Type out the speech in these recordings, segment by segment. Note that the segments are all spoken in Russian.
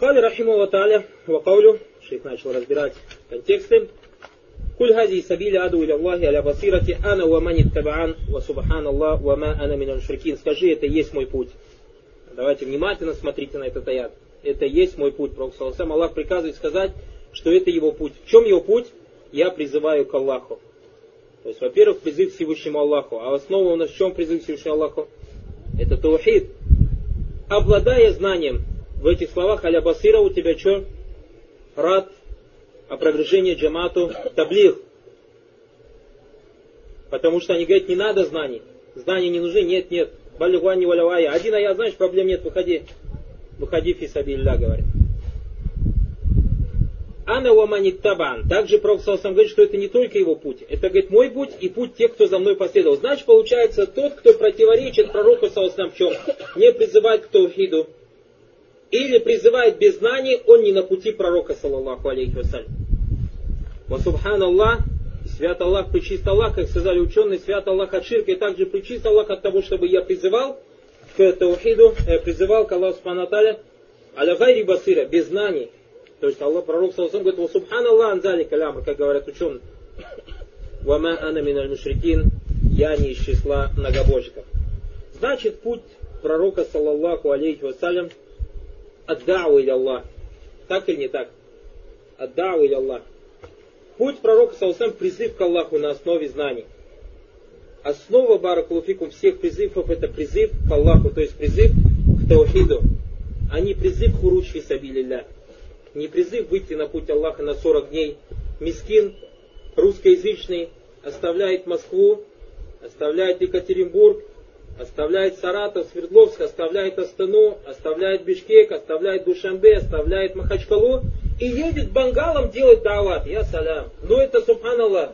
Кали рахиму та'аля ва каулю, шейх начал разбирать контексты. Куль хази сабили аду иля Аллахи аля басирати ана ва манит табаан ва субхан Аллах ва ма ана мин шрикин. Скажи, это есть мой путь. Давайте внимательно смотрите на этот аят. Это есть мой путь. Пророк Саласам Аллах приказывает сказать, что это его путь. В чем его путь? Я призываю к Аллаху. То есть, во-первых, призыв Всевышнему Аллаху. А основа у нас в чем призыв Всевышнему Аллаху? Это таухид. Обладая знанием, в этих словах аля басира у тебя что? Рад, опровержение джамату, таблих. Потому что они говорят, не надо знаний. Знания не нужны, нет, нет. Балюгуани валявая. Один аят, знаешь, проблем нет, выходи. Выходи, фисабилля, говорит. Ана уаманит табан. Также Пророк Саласам говорит, что это не только его путь. Это, говорит, мой путь и путь тех, кто за мной последовал. Значит, получается, тот, кто противоречит Пророку Саласам в чем? Не призывает к таухиду. Или призывает без знаний, он не на пути Пророка, саллаллаху алейхи вассалям. Ва субхан Аллах, свят Аллах, причист Аллах, как сказали ученые, свят Аллах от ширка, и также причист Аллах от того, чтобы я призывал к таухиду, э, призывал к Аллаху Субхану Аталя, аля гайри басира, без знаний. То есть Аллах, пророк Саласам говорит, «Ва субханаллах анзали калямр», как говорят ученые. «Вама ана миналь мушрикин», я не из числа многобожников. Значит, путь пророка, саллаллаху алейхи вассалям, аддау или Аллах. Так или не так? Аддау или Аллах. Путь пророка, саллаллаху призыв к Аллаху на основе знаний. Основа баракулуфикум всех призывов это призыв к Аллаху, то есть призыв к таухиду, а не призыв хуруч фисабилилля не призыв выйти на путь Аллаха на 40 дней. Мискин, русскоязычный, оставляет Москву, оставляет Екатеринбург, оставляет Саратов, Свердловск, оставляет Астану, оставляет Бишкек, оставляет Душамбе, оставляет Махачкалу и едет бангалом делать дават. Я салям. Ну это субханаллах.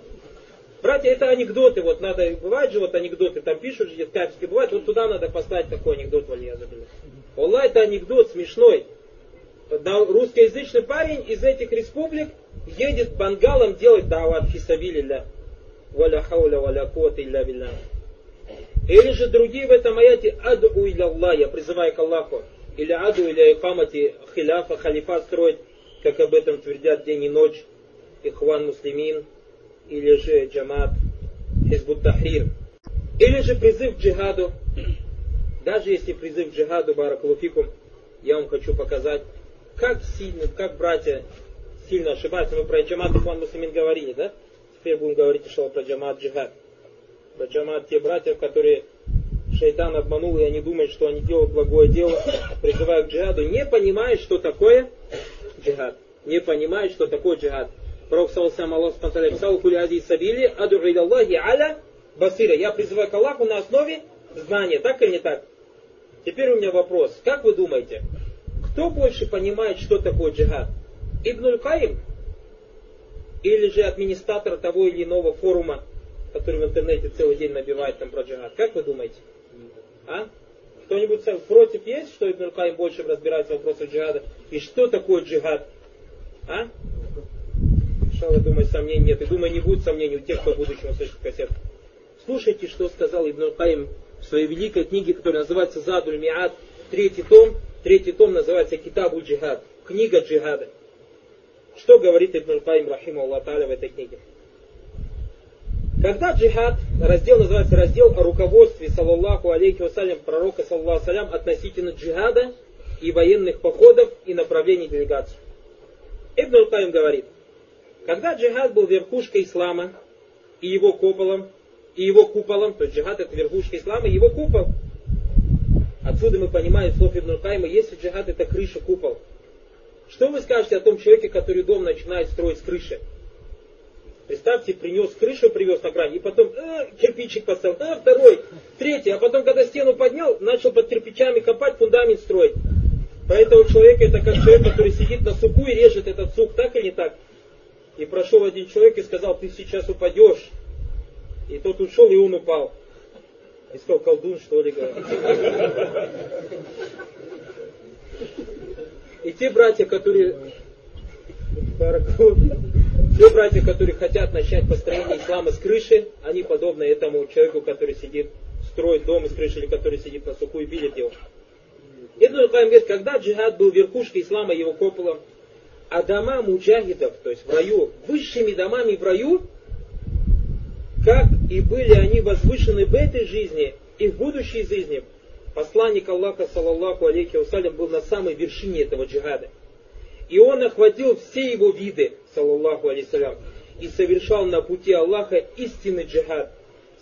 Братья, это анекдоты, вот надо, бывают же вот анекдоты, там пишут же, капельки, бывает, вот туда надо поставить такой анекдот, валия забыла. Аллах, это анекдот смешной русскоязычный парень из этих республик едет бангалом делать дават фисабилилля. Валя хауля валя куата илля билля. Или же другие в этом аяте аду Аллах, я призываю к Аллаху. Или аду иля икамати хиляфа, халифа строить, как об этом твердят день и ночь. Ихван муслимин. Или же джамат хизбут тахрир. Или же призыв к джихаду. Даже если призыв к джихаду, баракулуфикум, я вам хочу показать, как сильно, как братья сильно ошибаются. Мы про джамат Ихван Мусlimин говорили, да? Теперь будем говорить еще про джамат джихад. Про джамат те братья, которые шайтан обманул, и они думают, что они делают благое дело, призывают к джихаду, не понимают, что такое джихад. Не понимают, что такое джихад. Пророк Салсам Аллах Спанталя писал, Кули Ази Сабили, Аду Аллахи Аля Басира. Я призываю к Аллаху на основе знания. Так или не так? Теперь у меня вопрос. Как вы думаете, кто больше понимает, что такое джихад? Ибн Каим или же администратор того или иного форума, который в интернете целый день набивает там про джихад? Как вы думаете? А? Кто-нибудь против есть, что Ибн Каим больше разбирается в вопросах джихада? И что такое джихад? А? Шалла, думаю, сомнений нет. И думаю, не будет сомнений у тех, кто в будущем услышит кассету. Слушайте, что сказал Ибн Каим в своей великой книге, которая называется Задуль Миад, третий том, Третий том называется Китабу джихад, книга джихада. Что говорит Ибн Каим Рахима Аллах в этой книге? Когда джихад, раздел называется раздел о руководстве, саллаллаху алейхи вассалям, пророка, саллаллаху салям, относительно джихада и военных походов и направлений делегаций. Ибн Каим говорит, когда джихад был верхушкой ислама и его куполом, и его куполом, то есть джихад это верхушка ислама и его купол, Отсюда мы понимаем слов Ибн Кайма, если джихад это крыша, купол. Что вы скажете о том человеке, который дом начинает строить с крыши? Представьте, принес крышу, привез на грани, и потом э, кирпичик поставил, э, второй, третий, а потом, когда стену поднял, начал под кирпичами копать, фундамент строить. Поэтому человек это как человек, который сидит на суку и режет этот сук, так или не так? И прошел один человек и сказал, ты сейчас упадешь. И тот ушел, и он упал. Искал колдун, что ли. И те братья, которые те братья, которые хотят начать построение ислама с крыши, они подобны этому человеку, который сидит, строит дом из крыши, или который сидит на суку и пилит его. Ибн Каим говорит, когда джихад был верхушкой ислама, его куполом, а дома муджахидов, то есть в раю, высшими домами в раю, как и были они возвышены в этой жизни и в будущей жизни, посланник Аллаха, саллаллаху алейхи вассалям, был на самой вершине этого джихада. И он охватил все его виды, саллаллаху алейсалям, и совершал на пути Аллаха истинный джихад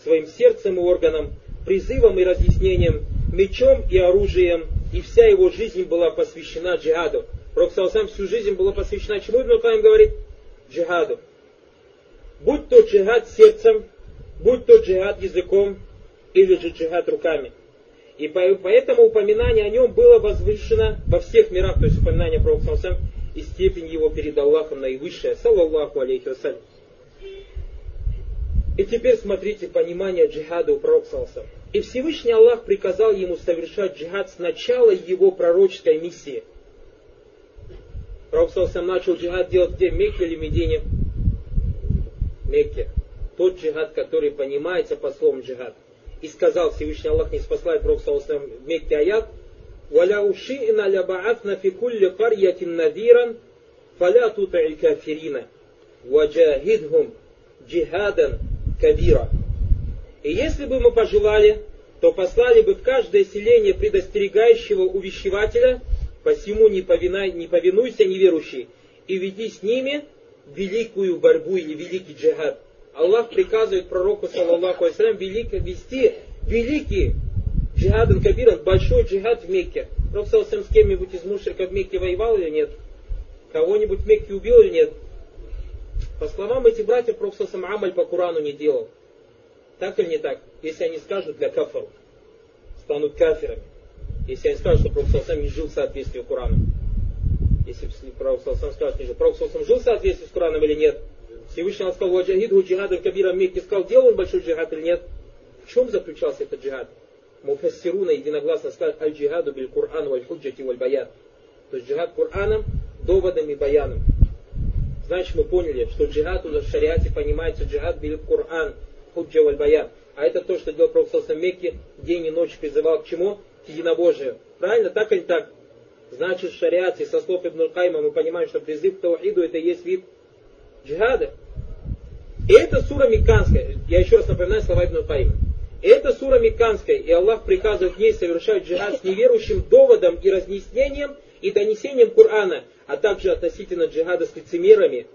своим сердцем и органом, призывом и разъяснением, мечом и оружием, и вся его жизнь была посвящена джихаду. Пророк сам всю жизнь была посвящена чему Ибн Каим говорит? Джихаду. Будь то джихад сердцем, будь то джихад языком, или же джихад руками. И поэтому упоминание о нем было возвышено во всех мирах, то есть упоминание про Пророка и степень его перед Аллахом наивысшая, саллаллаху алейхи вассалям. И теперь смотрите понимание джихада у пророка И Всевышний Аллах приказал ему совершать джихад с начала его пророческой миссии. Пророк начал джихад делать где? Мекке или Медине? Мекке. Тот джихад, который понимается по словам джихад. И сказал Всевышний Аллах, не спасла Пророк в Мекке аят, وَلَوْ شِئْنَا لَبَعَثْنَا فِي كُلِّ قَرْيَةٍ نَذِيرًا فَلَا تُطِعِ الْكَافِرِينَ وَجَاهِدْهُمْ جِهَادًا كَبِيرًا И если бы мы пожелали, то послали бы в каждое селение предостерегающего увещевателя, посему не, повинай, не повинуйся неверующий, и веди с ними великую борьбу или великий джихад. Аллах приказывает пророку, саллаллаху алейсалям, вести великий джихадом кабиром, большой джихад в Мекке. Пророк с кем-нибудь из мушриков в Мекке воевал или нет? Кого-нибудь в Мекке убил или нет? По словам этих братьев, Пророк Амаль по Курану не делал. Так или не так? Если они скажут для кафару, станут кафирами. Если они скажут, что Пророк не жил в соответствии с Кураном. Если Пророк скажет, не жил. Пророк жил в соответствии с Кураном или нет? Всевышний сказал, «Ваджахидху джихадом кабира в Мекке». Сказал, делал он большой джихад или нет? В чем заключался этот джихад? Муфассируна единогласно сказали, «Аль-джихаду биль Кур'ан валь худжати валь баян». То есть джихад Кур'аном, доводом и баяном. Значит, мы поняли, что джихад уже в шариате понимается джихад биль Кур'ан, худжа валь баян. А это то, что делал Пророк в Мекке, день и ночь призывал к чему? К единобожию. Правильно? Так или так? Значит, в шариате, со слов Ибн Кайма, мы понимаем, что призыв к Таухиду это и есть вид джихада. И это сура Мекканская. Я еще раз напоминаю слова Ибн Каима. Это сура Мекканская, и Аллах приказывает в совершать джихад с неверующим доводом и разъяснением и донесением Корана, а также относительно джихада с лицемерами.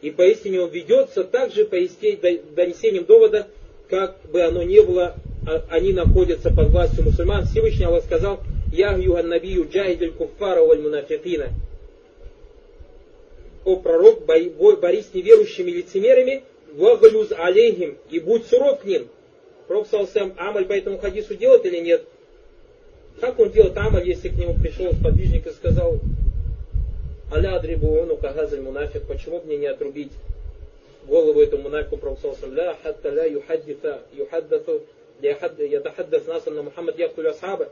И поистине он ведется также донесением довода, как бы оно ни было, а, они находятся под властью мусульман. Всевышний Аллах сказал, «Я юхан набию джахидель куффара валь мунафикина» о пророк, борись с неверующими лицемерами, вагалюз алейхим, и будь суров к ним. Пророк Салсам Амаль по этому хадису делает или нет? Как он делает Амаль, если к нему пришел сподвижник и сказал, Аля адрибуону кагазаль мунафик, почему мне не отрубить голову этому мунафику Пророк Салсам, ля хатта ля юхаддита, юхаддату, ятахаддас насам на Мухаммад яхтулю асхаба,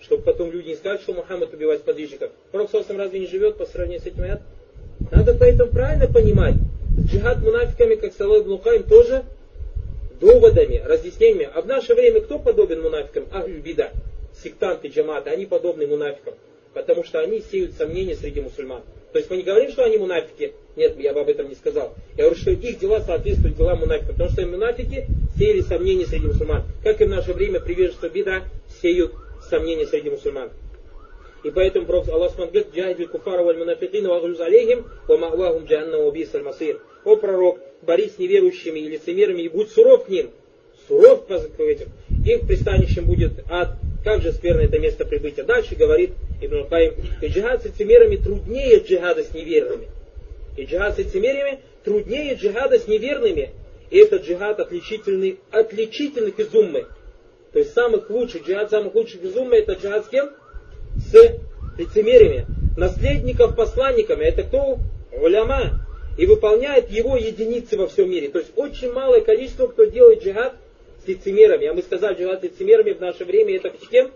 чтобы потом люди не сказали, что Мухаммад убивает сподвижников. Пророк Салсам разве не живет по сравнению с этим аят? Надо поэтому правильно понимать. Джихад мунафиками, как сказал Ибн тоже доводами, разъяснениями. А в наше время кто подобен мунафикам? Ахлю бида, сектанты джамата, они подобны мунафикам. Потому что они сеют сомнения среди мусульман. То есть мы не говорим, что они мунафики. Нет, я бы об этом не сказал. Я говорю, что их дела соответствуют делам мунафиков. Потому что мунафики сеяли сомнения среди мусульман. Как и в наше время приверженцы бида сеют сомнения среди мусульман. И поэтому Пророк Аллах говорит, «Джахидиль куфара валь мунафикина вагрюз алейхим, ва махвахум джанна убис аль-масир». О пророк, борись с неверующими и лицемерами и будь суров к ним. Суров к этим. Их пристанищем будет ад. Как же скверно это место прибытия. Дальше говорит Ибн Каим, и джихад с лицемерами труднее джихада с неверными. И джихад с лицемерами труднее джихада с неверными. И этот джихад отличительный, отличительный из уммы. То есть самых лучших, джихад самых лучших из уммы, это джихад с кем? с лицемериями, наследников посланниками, это кто? Уляма. И выполняет его единицы во всем мире. То есть очень малое количество, кто делает джихад с лицемерами. А мы сказали, джихад с лицемерами в наше время это с кем?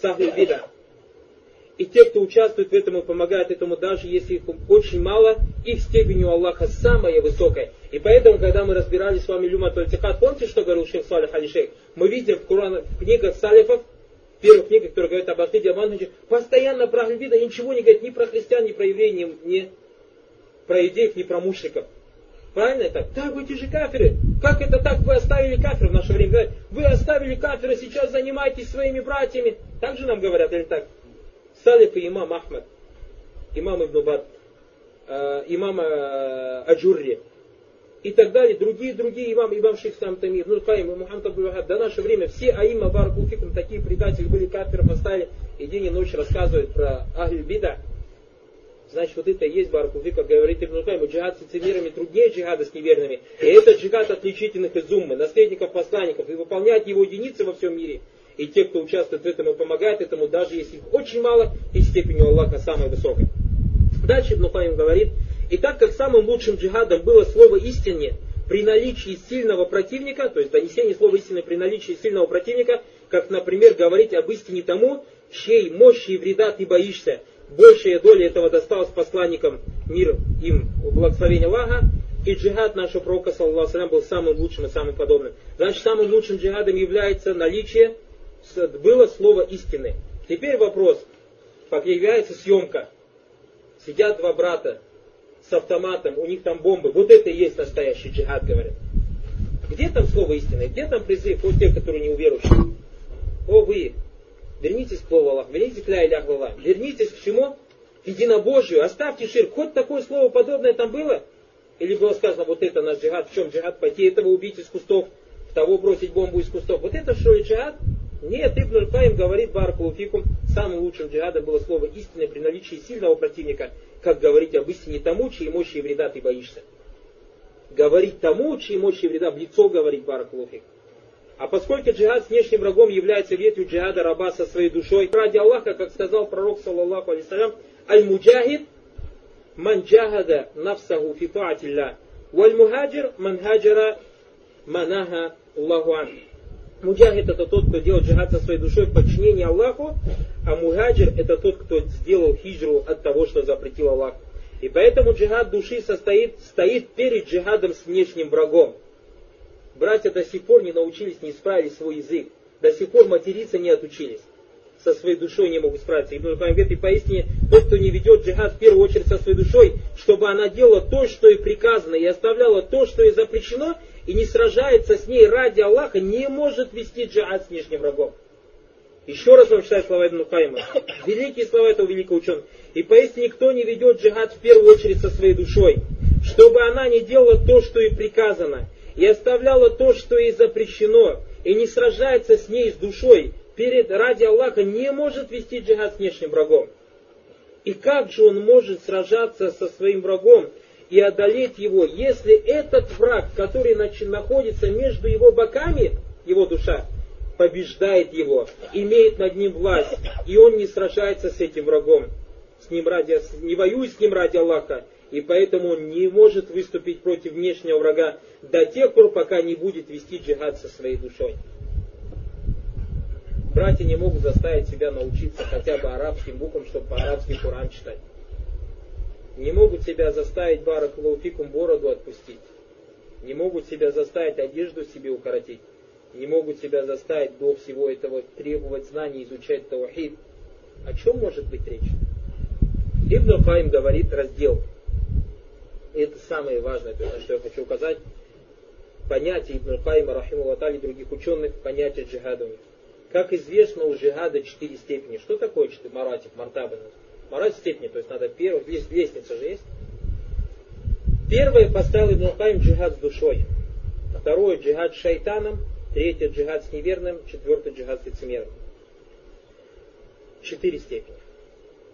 Сахлю вида. И те, кто участвует в этом и помогает этому, даже если их очень мало, их степень у Аллаха самая высокая. И поэтому, когда мы разбирали с вами Люма Тольтихат, помните, что говорил Шейх Салих Алишейх? Мы видим в, Куран, в книгах Салифов, первых книгах, которые говорят об Ахиде Амановиче, постоянно про Ахльбида и ничего не говорит ни про христиан, ни про евреев, ни, ни про идеев, ни про мушриков. Правильно это? Да, вы те же каферы. Как это так? Вы оставили кафира в наше время. Вы оставили кафира, сейчас занимайтесь своими братьями. Так же нам говорят, или так? Салиф и имам Ахмад, имам Ибн Бат, э, имам э, Аджурри и так далее, другие, другие имам, имам Шейх Сам Тамир, ну Хайм и Мухаммад Абдул до наше время все аима Баракулфикум, такие предатели были, кафиров оставили, и день и ночь рассказывают про Ахль Бида. Значит, вот это и есть Баракулфик, как говорит Ибн Хайм, джихад с лицемерами труднее джихада с неверными. И это джихад отличительных из уммы, наследников посланников, и выполнять его единицы во всем мире. И те, кто участвует в этом и помогает этому, даже если их очень мало, и степень у Аллаха самая высокая. Дальше Ибн Хайм говорит, и так как самым лучшим джихадом было слово истине при наличии сильного противника, то есть донесение слова истины при наличии сильного противника, как, например, говорить об истине тому, чьей мощи и вреда ты боишься, большая доля этого досталась посланникам мир им благословения Аллаха, и джихад нашего пророка, саллаху был самым лучшим и самым подобным. Значит, самым лучшим джихадом является наличие, было слово истины. Теперь вопрос, как является съемка. Сидят два брата, с автоматом, у них там бомбы. Вот это и есть настоящий джихад, говорят. Где там слово истины? Где там призыв вот те, которые не уверующие? О вы, вернитесь к к ля Аллах, вернитесь к чему? К единобожию, оставьте ширк. Хоть такое слово подобное там было? Или было сказано, вот это наш джихад, в чем джихад? Пойти этого убить из кустов, того бросить бомбу из кустов. Вот это что ли джихад? Нет, Ибн Каим говорит Баракулуфикум, самым лучшим джихадом было слово истины при наличии сильного противника, как говорить об истине тому, чьей мощи и вреда ты боишься. Говорить тому, чьей мощи и вреда в лицо говорить Баракулуфик. А поскольку джихад с внешним врагом является ветвью джихада раба со своей душой, ради Аллаха, как сказал пророк, саллаллаху алейсалям, аль-муджахид ман джахада нафсаху фи таатилля, валь-мухаджир ман хаджара манаха Аллаху анху. Муджахид это тот, кто делает джихад со своей душой в подчинении Аллаху, а мухаджир это тот, кто сделал хиджру от того, что запретил Аллах. И поэтому джихад души состоит, стоит перед джихадом с внешним врагом. Братья до сих пор не научились, не исправили свой язык. До сих пор материться не отучились. Со своей душой не могут справиться. Ибн говорит, и поистине, тот, кто не ведет джихад в первую очередь со своей душой, чтобы она делала то, что и приказано, и оставляла то, что и запрещено, и не сражается с ней ради Аллаха, не может вести джихад с внешним врагом. Еще раз вам читаю слова Ибн Хайма. Великие слова этого великого ученого. И поистине никто не ведет джихад в первую очередь со своей душой, чтобы она не делала то, что и приказано, и оставляла то, что и запрещено, и не сражается с ней с душой, перед ради Аллаха не может вести джихад с внешним врагом. И как же он может сражаться со своим врагом, и одолеть его, если этот враг, который находится между его боками, его душа, побеждает его, имеет над ним власть, и он не сражается с этим врагом, с ним ради, не воюет с ним ради Аллаха, и поэтому он не может выступить против внешнего врага до тех пор, пока не будет вести джихад со своей душой. Братья не могут заставить себя научиться хотя бы арабским буквам, чтобы по-арабски Коран читать не могут себя заставить баракулуфикум бороду отпустить, не могут себя заставить одежду себе укоротить, не могут себя заставить до всего этого требовать знаний, изучать таухид. О чем может быть речь? Ибн Хайм говорит раздел. И это самое важное, то, на что я хочу указать. Понятие Ибн Хайма, Рахиму и других ученых, понятие джихада Как известно, у джихада четыре степени. Что такое четыре маратик, мартабы? Мораль степени, то есть надо первый, здесь лестница же есть. Первое поставил Ибн Хайм джихад с душой. Второе джихад с шайтаном. Третье джихад с неверным. Четвертое джихад с лицемером. Четыре степени.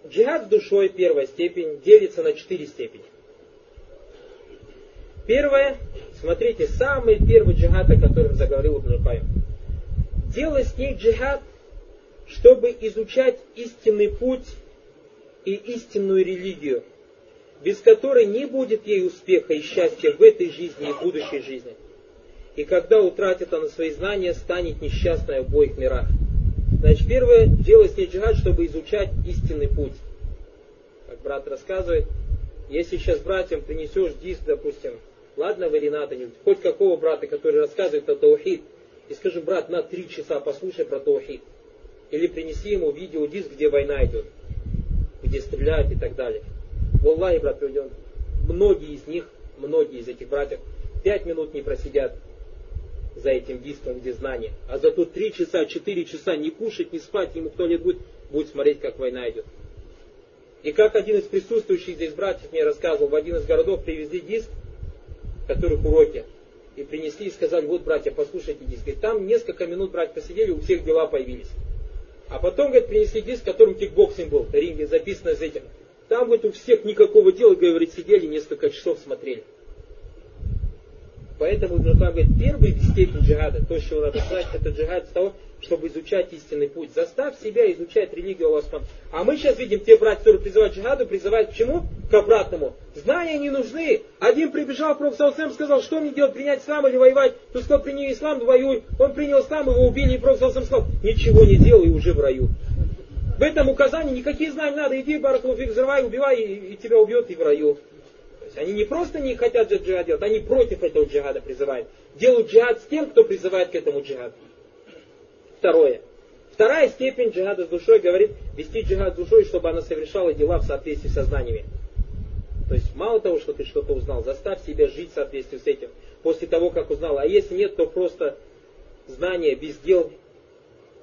Джихад с душой, первая степень, делится на четыре степени. Первое, смотрите, самый первый джихад, о котором заговорил Ибн Хайм. Делай с ней джихад, чтобы изучать истинный путь и истинную религию, без которой не будет ей успеха и счастья в этой жизни и будущей жизни. И когда утратит она свои знания, станет несчастной в обоих мирах. Значит, первое, делать с ней джихад, чтобы изучать истинный путь. Как брат рассказывает, если сейчас братьям принесешь диск, допустим, ладно, вы Рената, хоть какого брата, который рассказывает о таухид, и скажи, брат, на три часа послушай про таухид. Или принеси ему видеодиск, где война идет, где стреляют и так далее. Валлахи, брат, многие из них, многие из этих братьев, пять минут не просидят за этим диском, где знания. А зато три часа, четыре часа не кушать, не спать, ему кто лет будет, будет смотреть, как война идет. И как один из присутствующих здесь братьев мне рассказывал, в один из городов привезли диск, которых уроки, и принесли и сказали, вот, братья, послушайте диск. И там несколько минут, братья, посидели, у всех дела появились. А потом, говорит, принесли диск, в кикбоксинг был, ринге, записано с этим. Там, говорит, у всех никакого дела, говорит, сидели, несколько часов смотрели. Поэтому Ибн говорит, первый степень джихада, то, что надо знать, это джихад с того, чтобы изучать истинный путь. Заставь себя изучать религию Аллаха. А мы сейчас видим, те братья, которые призывают джихаду, призывают к чему? К обратному. Знания не нужны. Один прибежал, Пророк Саусам сказал, что мне делать, принять ислам или воевать? Тот сказал, прими ислам, воюй. Он принял ислам, его убили, и Пророк Саусам сказал, ничего не делай, уже в раю. В этом указании никакие знания надо, иди, Баракулуфик, взрывай, убивай, и, и тебя убьет, и в раю есть они не просто не хотят джихад делать, они против этого джихада призывают. Делают джихад с тем, кто призывает к этому джихаду. Второе. Вторая степень джихада с душой говорит вести джихад с душой, чтобы она совершала дела в соответствии со знаниями. То есть мало того, что ты что-то узнал, заставь себя жить в соответствии с этим. После того, как узнал. А если нет, то просто знание без дел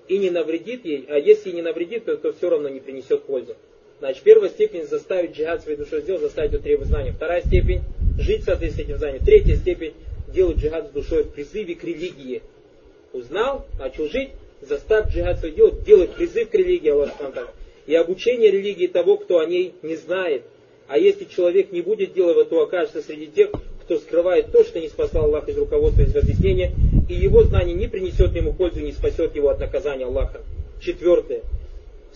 и не навредит ей, а если и не навредит, то, то все равно не принесет пользу. Значит, первая степень заставить джихад своей душой сделать, заставить ее требовать знания. Вторая степень жить в соответствии с этим знанием. Третья степень делать джихад с душой в призыве к религии. Узнал, начал жить, заставь джихад свой делать, делать призыв к религии Аллах И обучение религии того, кто о ней не знает. А если человек не будет делать, то окажется среди тех, кто скрывает то, что не спасал Аллах из руководства, из разъяснения, и его знание не принесет ему пользу, не спасет его от наказания Аллаха. Четвертое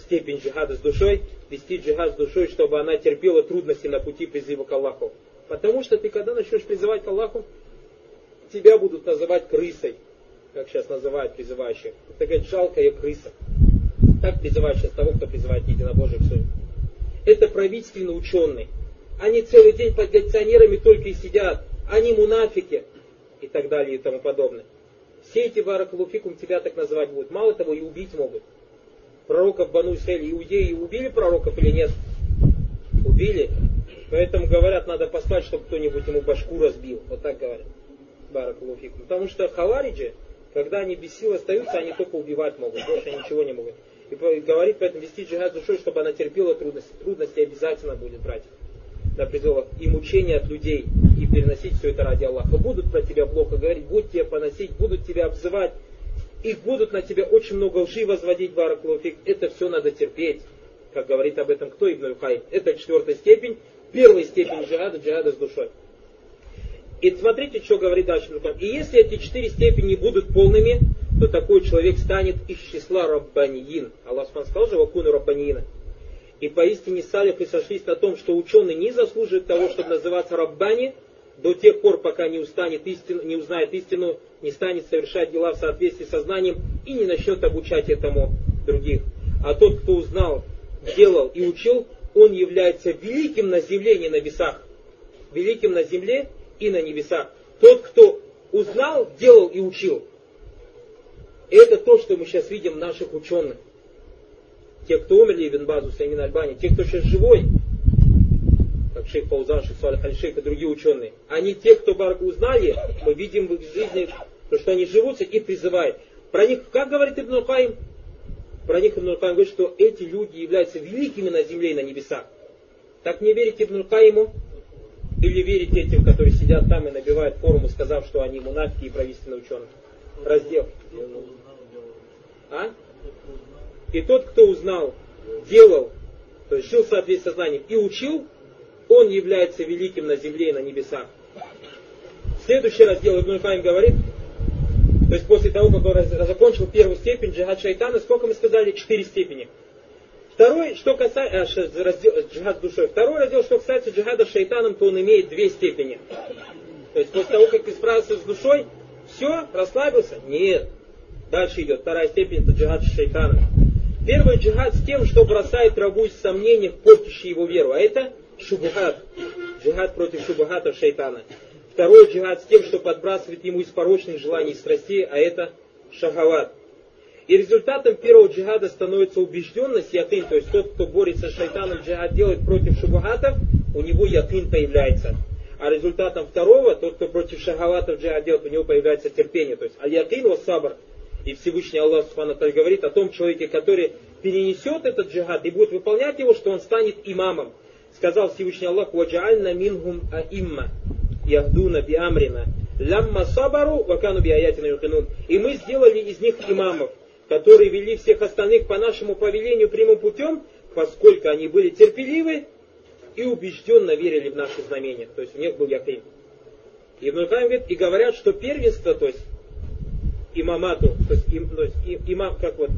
степень джихада с душой, вести джихад с душой, чтобы она терпела трудности на пути призыва к Аллаху. Потому что ты, когда начнешь призывать к Аллаху, тебя будут называть крысой, как сейчас называют призывающих. Такая жалкая крыса. Так призывают сейчас того, кто призывает единобожие к суе. Это правительственные ученые. Они целый день под лекционерами только и сидят. Они мунафики и так далее и тому подобное. Все эти баракалуфикум тебя так называть будут. Мало того, и убить могут пророков Бану Исраиль, иудеи убили пророков или нет? Убили. Поэтому говорят, надо послать, чтобы кто-нибудь ему башку разбил. Вот так говорят. Баракулуфикум. Потому что хавариджи, когда они без сил остаются, они только убивать могут. Больше ничего не могут. И говорит поэтому вести джихад душой, чтобы она терпела трудности. Трудности обязательно будет брать на призывах и мучения от людей, и переносить все это ради Аллаха. Будут про тебя плохо говорить, будут тебя поносить, будут тебя обзывать, их будут на тебя очень много лжи возводить, бараклофик. Это все надо терпеть. Как говорит об этом кто Ибн Хай. Это четвертая степень. Первая степень джихада, джихада с душой. И смотрите, что говорит дальше. И если эти четыре степени будут полными, то такой человек станет из числа раббаниин. Аллах сказал же, вакуну раббаниина. И поистине салифы сошлись на том, что ученый не заслуживает того, чтобы называться раббани, до тех пор, пока не, устанет истину, не узнает истину, не станет совершать дела в соответствии со знанием и не начнет обучать этому других. А тот, кто узнал, делал и учил, он является великим на земле и на небесах. Великим на земле и на небесах. Тот, кто узнал, делал и учил. Это то, что мы сейчас видим наших ученых. Те, кто умерли, Ибн Базу, Самин Альбани, те, кто сейчас живой, как шейх Паузан, шейх Салих Аль-Шейх и другие ученые, они те, кто Барак узнали, мы видим в их жизни, то, что они живутся и призывают. Про них, как говорит Ибн Каим, про них Ибн Каим говорит, что эти люди являются великими на земле и на небесах. Так не верите Ибн Каиму? Или верите этим, которые сидят там и набивают форумы, сказав, что они мунафики и правительственные ученые? Раздел. А? И тот, кто узнал, делал, то есть жил в соответствии со и учил, он является великим на земле и на небесах. Следующий раздел Ибн Файм говорит, то есть после того, как он закончил первую степень джихад шайтана, сколько мы сказали? Четыре степени. Второй, что касается э, раздел, джихад душой. Второй раздел, что касается джихада шайтаном, то он имеет две степени. То есть после того, как ты справился с душой, все, расслабился? Нет. Дальше идет вторая степень, это джихад шайтана. Первый джихад с тем, что бросает рабу из сомнений, портящий его веру. А это шубухат, джихад против шубухатов шайтана. Второй джихад с тем, что подбрасывает ему из порочных желаний и страстей, а это шахават. И результатом первого джихада становится убежденность, якин, то есть тот, кто борется с шайтаном, джихад делает против шубахатов, у него якин появляется. А результатом второго, тот, кто против шахаватов джихад делает, у него появляется терпение. То есть аль-якин сабр. И Всевышний Аллах Субхану говорит о том человеке, который перенесет этот джихад и будет выполнять его, что он станет имамом. Сказал Всевышний Аллах, «Ваджаальна мингум аимма, яхдуна биамрина, лямма сабару, вакану биаятина юкинун». И мы сделали из них имамов которые вели всех остальных по нашему повелению прямым путем, поскольку они были терпеливы и убежденно верили в наши знамения. То есть у них был якин. И Ибн говорит, и говорят, что первенство, то есть имамату, то есть, им, то есть имам, как вот,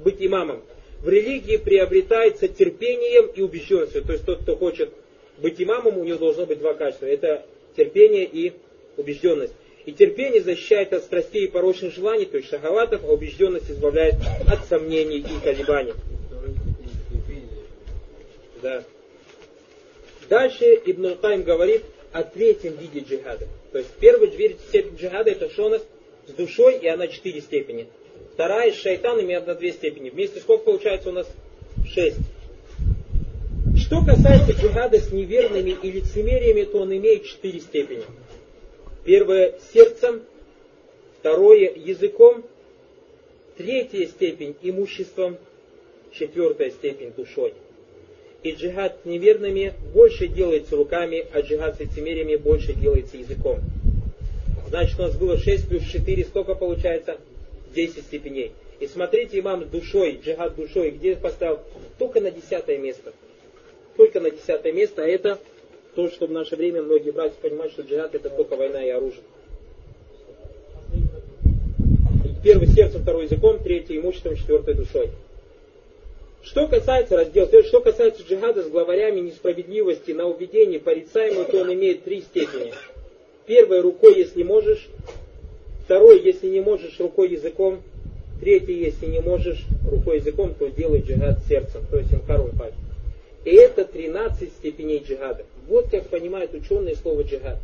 быть имамом, в религии приобретается терпением и убежденностью. То есть тот, кто хочет быть имамом, у него должно быть два качества. Это терпение и убежденность. И терпение защищает от страстей и порочных желаний, то есть шахаватов, а убежденность избавляет от сомнений и колебаний. Да. Дальше Ибн Кайм говорит о третьем виде джихада. То есть первый степень джихада это что у нас? С душой, и она четыре степени. Вторая с шайтанами, одна две степени. Вместе сколько получается у нас? Шесть. Что касается джихада с неверными и лицемериями, то он имеет четыре степени. Первое сердцем, второе языком, третья степень имуществом, четвертая степень душой. И джихад с неверными больше делается руками, а джихад с лицемериями больше делается языком. Значит, у нас было 6 плюс 4, сколько получается? 10 степеней. И смотрите, имам душой, джихад душой, где поставил? Только на десятое место. Только на десятое место, а это то, что в наше время многие братья понимают, что джихад это только война и оружие. Первый сердцем, второй языком, третий имуществом, четвертый душой. Что касается раздела, что касается джихада с главарями несправедливости на уведении порицаемого, то он имеет три степени. Первое рукой, если можешь. Второе, если не можешь, рукой языком. Третье, если не можешь, рукой языком, то делай джихад сердцем, то есть инкарум пальцем. И это 13 степеней джихада. Вот как понимают ученые слово джихад.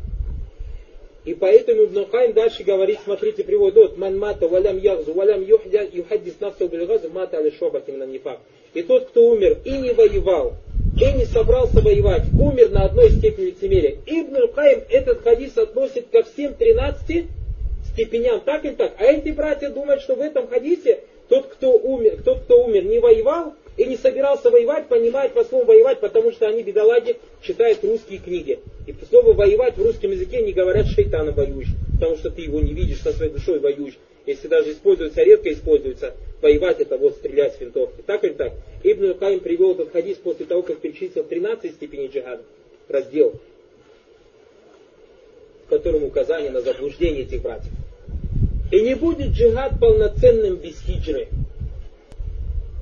И поэтому Ибн Хайм дальше говорит, смотрите, приводит, вот, ман мата валям ягзу, валям юхаддис нафсу бильгазу, мата али шобати на нифак. И тот, кто умер и не воевал, и не собрался воевать, умер на одной степени лицемерия. Ибн Хайм этот хадис относит ко всем 13 степеням, так и так. А эти братья думают, что в этом хадисе тот, кто умер, тот, кто умер, не воевал, и не собирался воевать, понимает по слову воевать, потому что они, бедолаги, читают русские книги. И по слову воевать в русском языке не говорят шейтана воюешь, потому что ты его не видишь со своей душой воюешь. Если даже используется, редко используется, воевать это вот стрелять с винтовки. Так или так? Ибн Каим привел этот хадис после того, как перечислил 13 степеней джихада, раздел, в котором указание на заблуждение этих братьев. И не будет джихад полноценным без хиджры.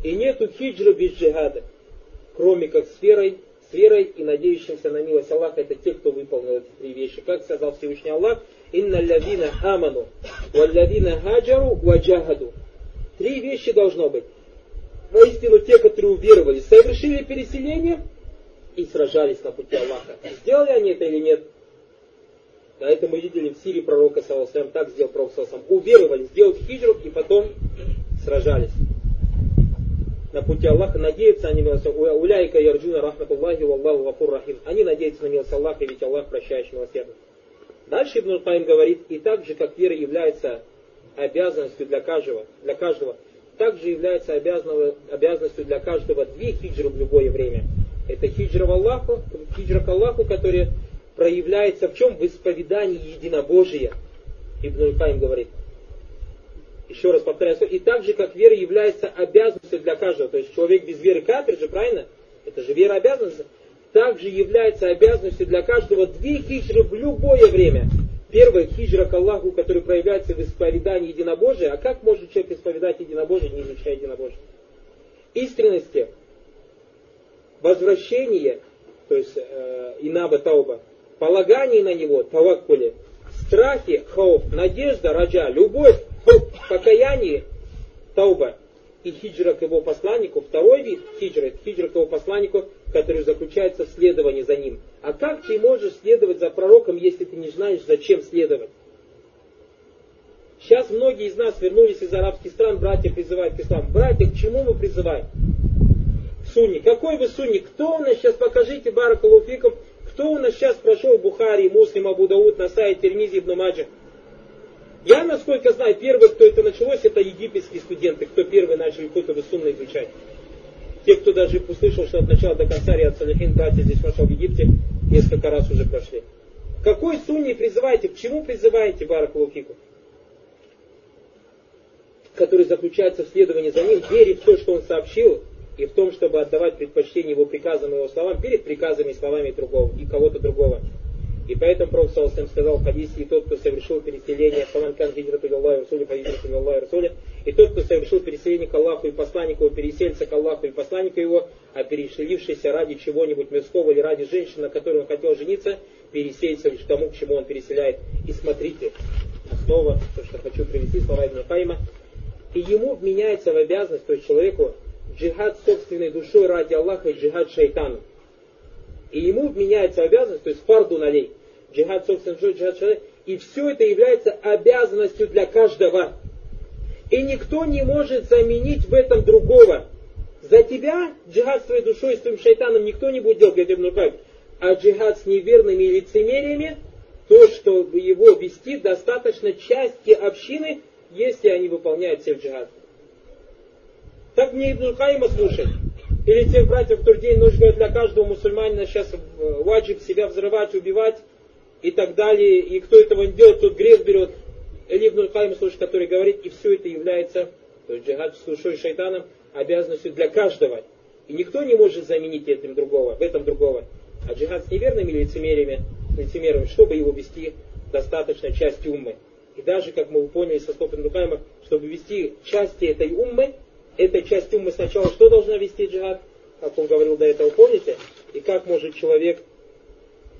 И нету хиджры без джихада, кроме как с верой, с верой и надеющимся на милость Аллаха. Это те, кто выполнил эти три вещи. Как сказал Всевышний Аллах, «Инна лявина аману, валявина хаджару ваджахаду». Три вещи должно быть. Воистину те, которые уверовали, совершили переселение и сражались на пути Аллаха. Сделали они это или нет? Это мы видели в Сирии пророка Саласам, так сделал пророк Саласам. Уверовали, сделали хиджру и потом сражались на пути Аллаха, надеются они на Уляйка ярджуна рахматуллахи валлаху гафур рахим. Они надеются на милость Аллаха, ведь Аллах прощающий милосердный. Дальше Ибн Каим говорит, и так же, как вера является обязанностью для каждого, для каждого также является обязанностью для каждого две хиджры в любое время. Это хиджра в Аллаху, хиджра к Аллаху, которая проявляется в чем? В исповедании единобожия. Ибн Каим говорит, еще раз повторяю, и так же, как вера является обязанностью для каждого, то есть человек без веры кафир же, правильно? Это же вера обязанность. Также является обязанностью для каждого две хиджры в любое время. Первая хиджра к Аллаху, который проявляется в исповедании единобожия. А как может человек исповедать единобожие, не изучая единобожие? Искренности, возвращение, то есть э, инаба тауба, полагание на него, таваккули, страхи, хауф, надежда, раджа, любовь, покаяние, тауба и хиджра к его посланнику, второй вид хиджра, это хиджра к его посланнику, который заключается в следовании за ним. А как ты можешь следовать за пророком, если ты не знаешь, зачем следовать? Сейчас многие из нас вернулись из арабских стран, братья призывают к исламу. Братья, к чему мы призываем? Сунни. Какой вы сунни? Кто у нас сейчас, покажите Баракалуфиков, кто у нас сейчас прошел Бухари, Муслим, Абу Дауд, Насай, Термизи, Ибн Маджа? Я, насколько знаю, первый, кто это началось, это египетские студенты, кто первый начали кутубы сунны изучать. Те, кто даже услышал, что от начала до конца Риад Салихин, братья здесь прошел в Египте, несколько раз уже прошли. Какой сунни призываете? К чему призываете Баракалуфику? Который заключается в следовании за ним, верить в то, что он сообщил, и в том, чтобы отдавать предпочтение его приказам и его словам перед приказами и словами другого, и кого-то другого. И поэтому Пророк Саласам сказал в хадисе, и тот, кто совершил переселение, Хаманкан Хиджрату Аллаху Расуле, Хиджрату Аллаху Расуле, и тот, кто совершил переселение к Аллаху и посланнику его, пересельца к Аллаху и посланнику его, а переселившийся ради чего-нибудь мирского или ради женщины, на которой он хотел жениться, пересельца лишь тому, к чему он переселяет. И смотрите, снова то, что хочу привести, слова Ибн Хайма, и ему меняется в обязанность, то есть человеку, джихад собственной душой ради Аллаха и джихад шайтану. И ему меняется обязанность, то есть фарду налей, джихад собственной душой, джихад шайтану. И все это является обязанностью для каждого. И никто не может заменить в этом другого. За тебя джихад своей душой с твоим шайтаном никто не будет делать, говорит Ибн Кайф. А джихад с неверными лицемериями, то, чтобы его вести, достаточно части общины, если они выполняют все джихад. Так мне Ибн Хайма слушать. Или тех братьев, ночь говорят, для каждого мусульманина сейчас ваджиб себя взрывать, убивать и так далее. И кто этого не делает, тот грех берет. Или Ибн Хайма слушать, который говорит, и все это является, то есть джихад с душой шайтаном, обязанностью для каждого. И никто не может заменить этим другого, в этом другого. А джихад с неверными лицемериями, лицемерами, чтобы его вести, достаточно части уммы. И даже, как мы поняли со Стопен Духайма, чтобы вести части этой уммы, эта часть умы сначала что должна вести джихад, как он говорил до этого, помните? И как может человек,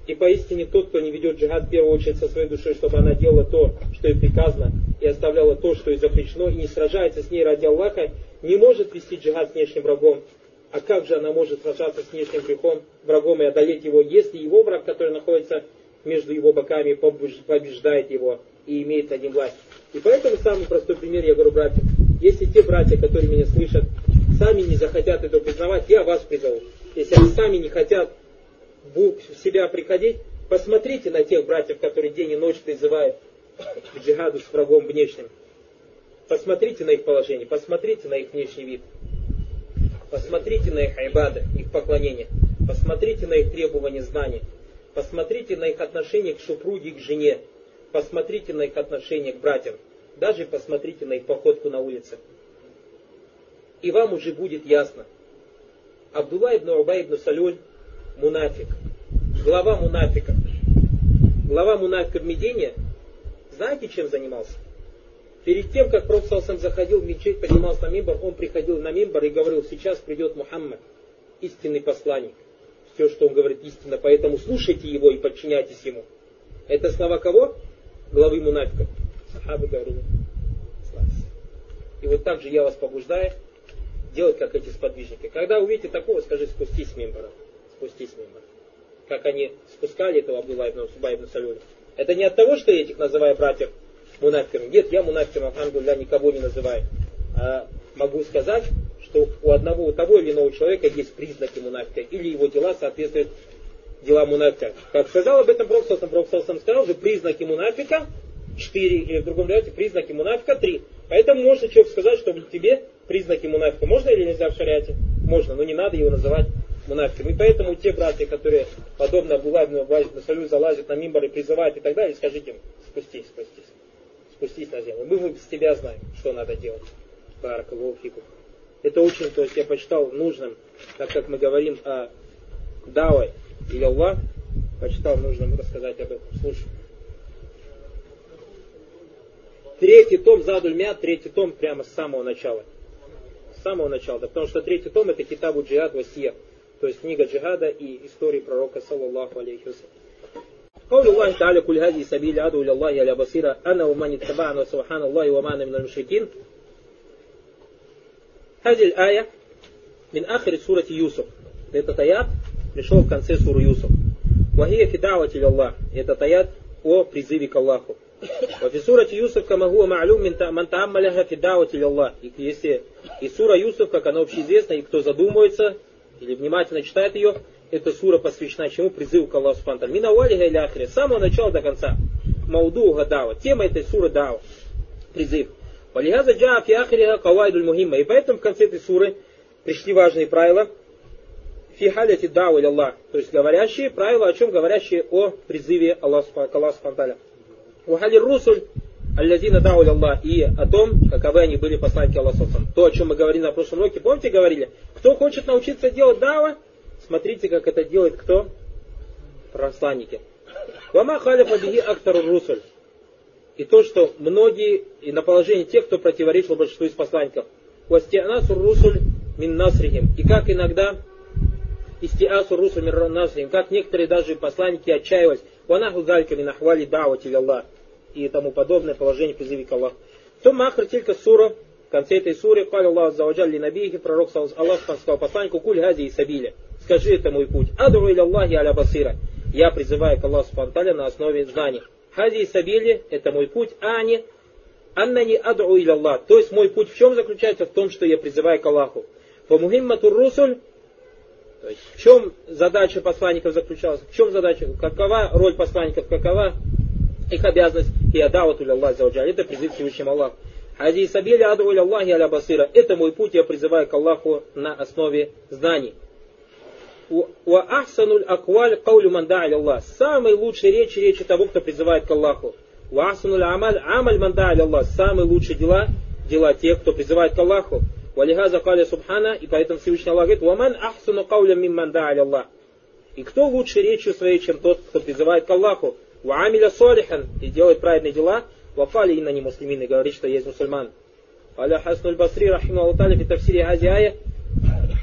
и поистине тот, кто не ведет джихад, в первую очередь со своей душой, чтобы она делала то, что ей приказано, и оставляла то, что ей запрещено, и не сражается с ней ради Аллаха, не может вести джихад с внешним врагом. А как же она может сражаться с внешним грехом, врагом и одолеть его, если его враг, который находится между его боками, побеждает его и имеет над ним власть? И поэтому самый простой пример, я говорю, братья, если те братья, которые меня слышат, сами не захотят это признавать, я вас призову. Если они сами не хотят в себя приходить, посмотрите на тех братьев, которые день и ночь призывают к джихаду с врагом внешним. Посмотрите на их положение, посмотрите на их внешний вид. Посмотрите на их айбады, их поклонение. Посмотрите на их требования знаний. Посмотрите на их отношение к супруге, к жене. Посмотрите на их отношение к братьям. Даже посмотрите на их походку на улице. И вам уже будет ясно. Абдулла ибн Убай ибн Салюль, мунафик. Глава мунафика. Глава мунафика в Медине, знаете, чем занимался? Перед тем, как Пророк заходил в мечеть, поднимался на мимбар, он приходил на мимбар и говорил, сейчас придет Мухаммад, истинный посланник. Все, что он говорит, истинно, поэтому слушайте его и подчиняйтесь ему. Это слова кого? Главы мунафиков. Сахабы говорили, И вот так же я вас побуждаю делать, как эти сподвижники. Когда увидите такого, скажи, спустись с мимбара. Спустись с мимбара. Как они спускали этого Абдулла ибн Субай ибн Салюля. Это не от того, что я этих называю братьев мунафиками. Нет, я мунафиком, алхамдулилля, никого не называю. А могу сказать, что у одного, у того или иного человека есть признаки мунафика, или его дела соответствуют делам мунафика. Как сказал об этом Пророк Пророк сказал же, признаки мунафика четыре, или в другом варианте признаки мунафика три. Поэтому можно человек сказать, что тебе признаки мунафика. Можно или нельзя в шариате? Можно, но не надо его называть мунафиком. И поэтому те братья, которые подобно Абдуллабину на салю залазят на мимбар и призывают и так далее, скажите им, спустись, спустись. Спустись на землю. Мы, мы без тебя знаем, что надо делать. Баракалуфику. Это очень, то есть я почитал нужным, так как мы говорим о Дауэ или Аллах, почитал нужным рассказать об этом. Слушай. Третий том Задуль Мят, третий том прямо с самого начала. С самого начала, да, потому что третий том это Китабу Джихад Васия, то есть книга джихада и истории пророка, саллаллаху алейхи قول الله تعالى كل هذه سبيل أدعو إلى الله على بصيرة أنا ومن اتبعنا سبحان الله وما أنا من المشركين هذه الآية من آخر سورة يوسف этот аят пришел в конце суры Юсуф. وهي في دعوة إلى الله этот аят о призыве к Аллаху. وفي سورة Юсуф, كما هو معلوم من تأملها في الدعوة إلى الله. И если и сура Юсуф, как она общеизвестна, и кто задумается или внимательно читает ее, эта сура посвящена чему? Призыву к Аллаху Субхану Мина валиха или ахре. С самого начала до конца. Мауду гадава. Тема этой суры дава. Призыв. Валихаза джа фи ахриха кавайдуль мухимма. И поэтому в конце этой суры пришли важные правила. Фи халяти дау или Аллах. То есть говорящие правила, о чем говорящие о призыве Аллаха к Аллаху Субхану Вахали русуль аллазина дау Аллах и о том, каковы они были посланники Аллаха. То, о чем мы говорили на прошлом уроке, помните, говорили, кто хочет научиться делать дава, Смотрите, как это делает кто? Посланники. Вама халифа биги актару русуль. И то, что многие, и на положении тех, кто противоречил большинству из посланников. Вастианасур русуль мин насрихим. И как иногда истиасу русуль мин насрихим. Как некоторые даже посланники отчаивались. Ванаху далька мин ахвали даавати Аллах и тому подобное положение призыве к Аллаху. Сумма ахр только сура, в конце этой суры, «Каль Аллах заваджалли набихи», пророк Аллах сказал посланнику, «Куль хази и сабиля», скажи это мой путь, «Адру иля Аллахи аля басира», я призываю к Аллаху спонтанно на основе знаний. Хази и сабили, это мой путь, ани, анна не адру иля Аллах, то есть мой путь в чем заключается? В том, что я призываю к Аллаху. Фамухимматур русуль, то есть в чем задача посланников заключалась, в чем задача, какова роль посланников, какова их обязанность? И адавату Аллах зауджаль. Это призыв Всевышнему Аллаху. Хади сабили или Аллахи аля басира. Это мой путь, я призываю к Аллаху на основе знаний. Ва ахсануль акваль каулю манда Аллах. Самый лучший речь речи того, кто призывает к Аллаху. Ва ахсануль амаль амаль манда Аллах. Самые лучшие дела дела тех, кто призывает к Аллаху. Валихаза каля субхана, и поэтому Всевышний Аллах говорит, ваман ахсану кауля мим манда Аллах. И кто лучше речью своей, чем тот, кто призывает к Аллаху? Ва амиля солихан, и делает праведные дела, вафали инна не муслимин, и говорит, что есть мусульман. Аля хаснуль басри, рахиму Аллаху в тафсире хази ая,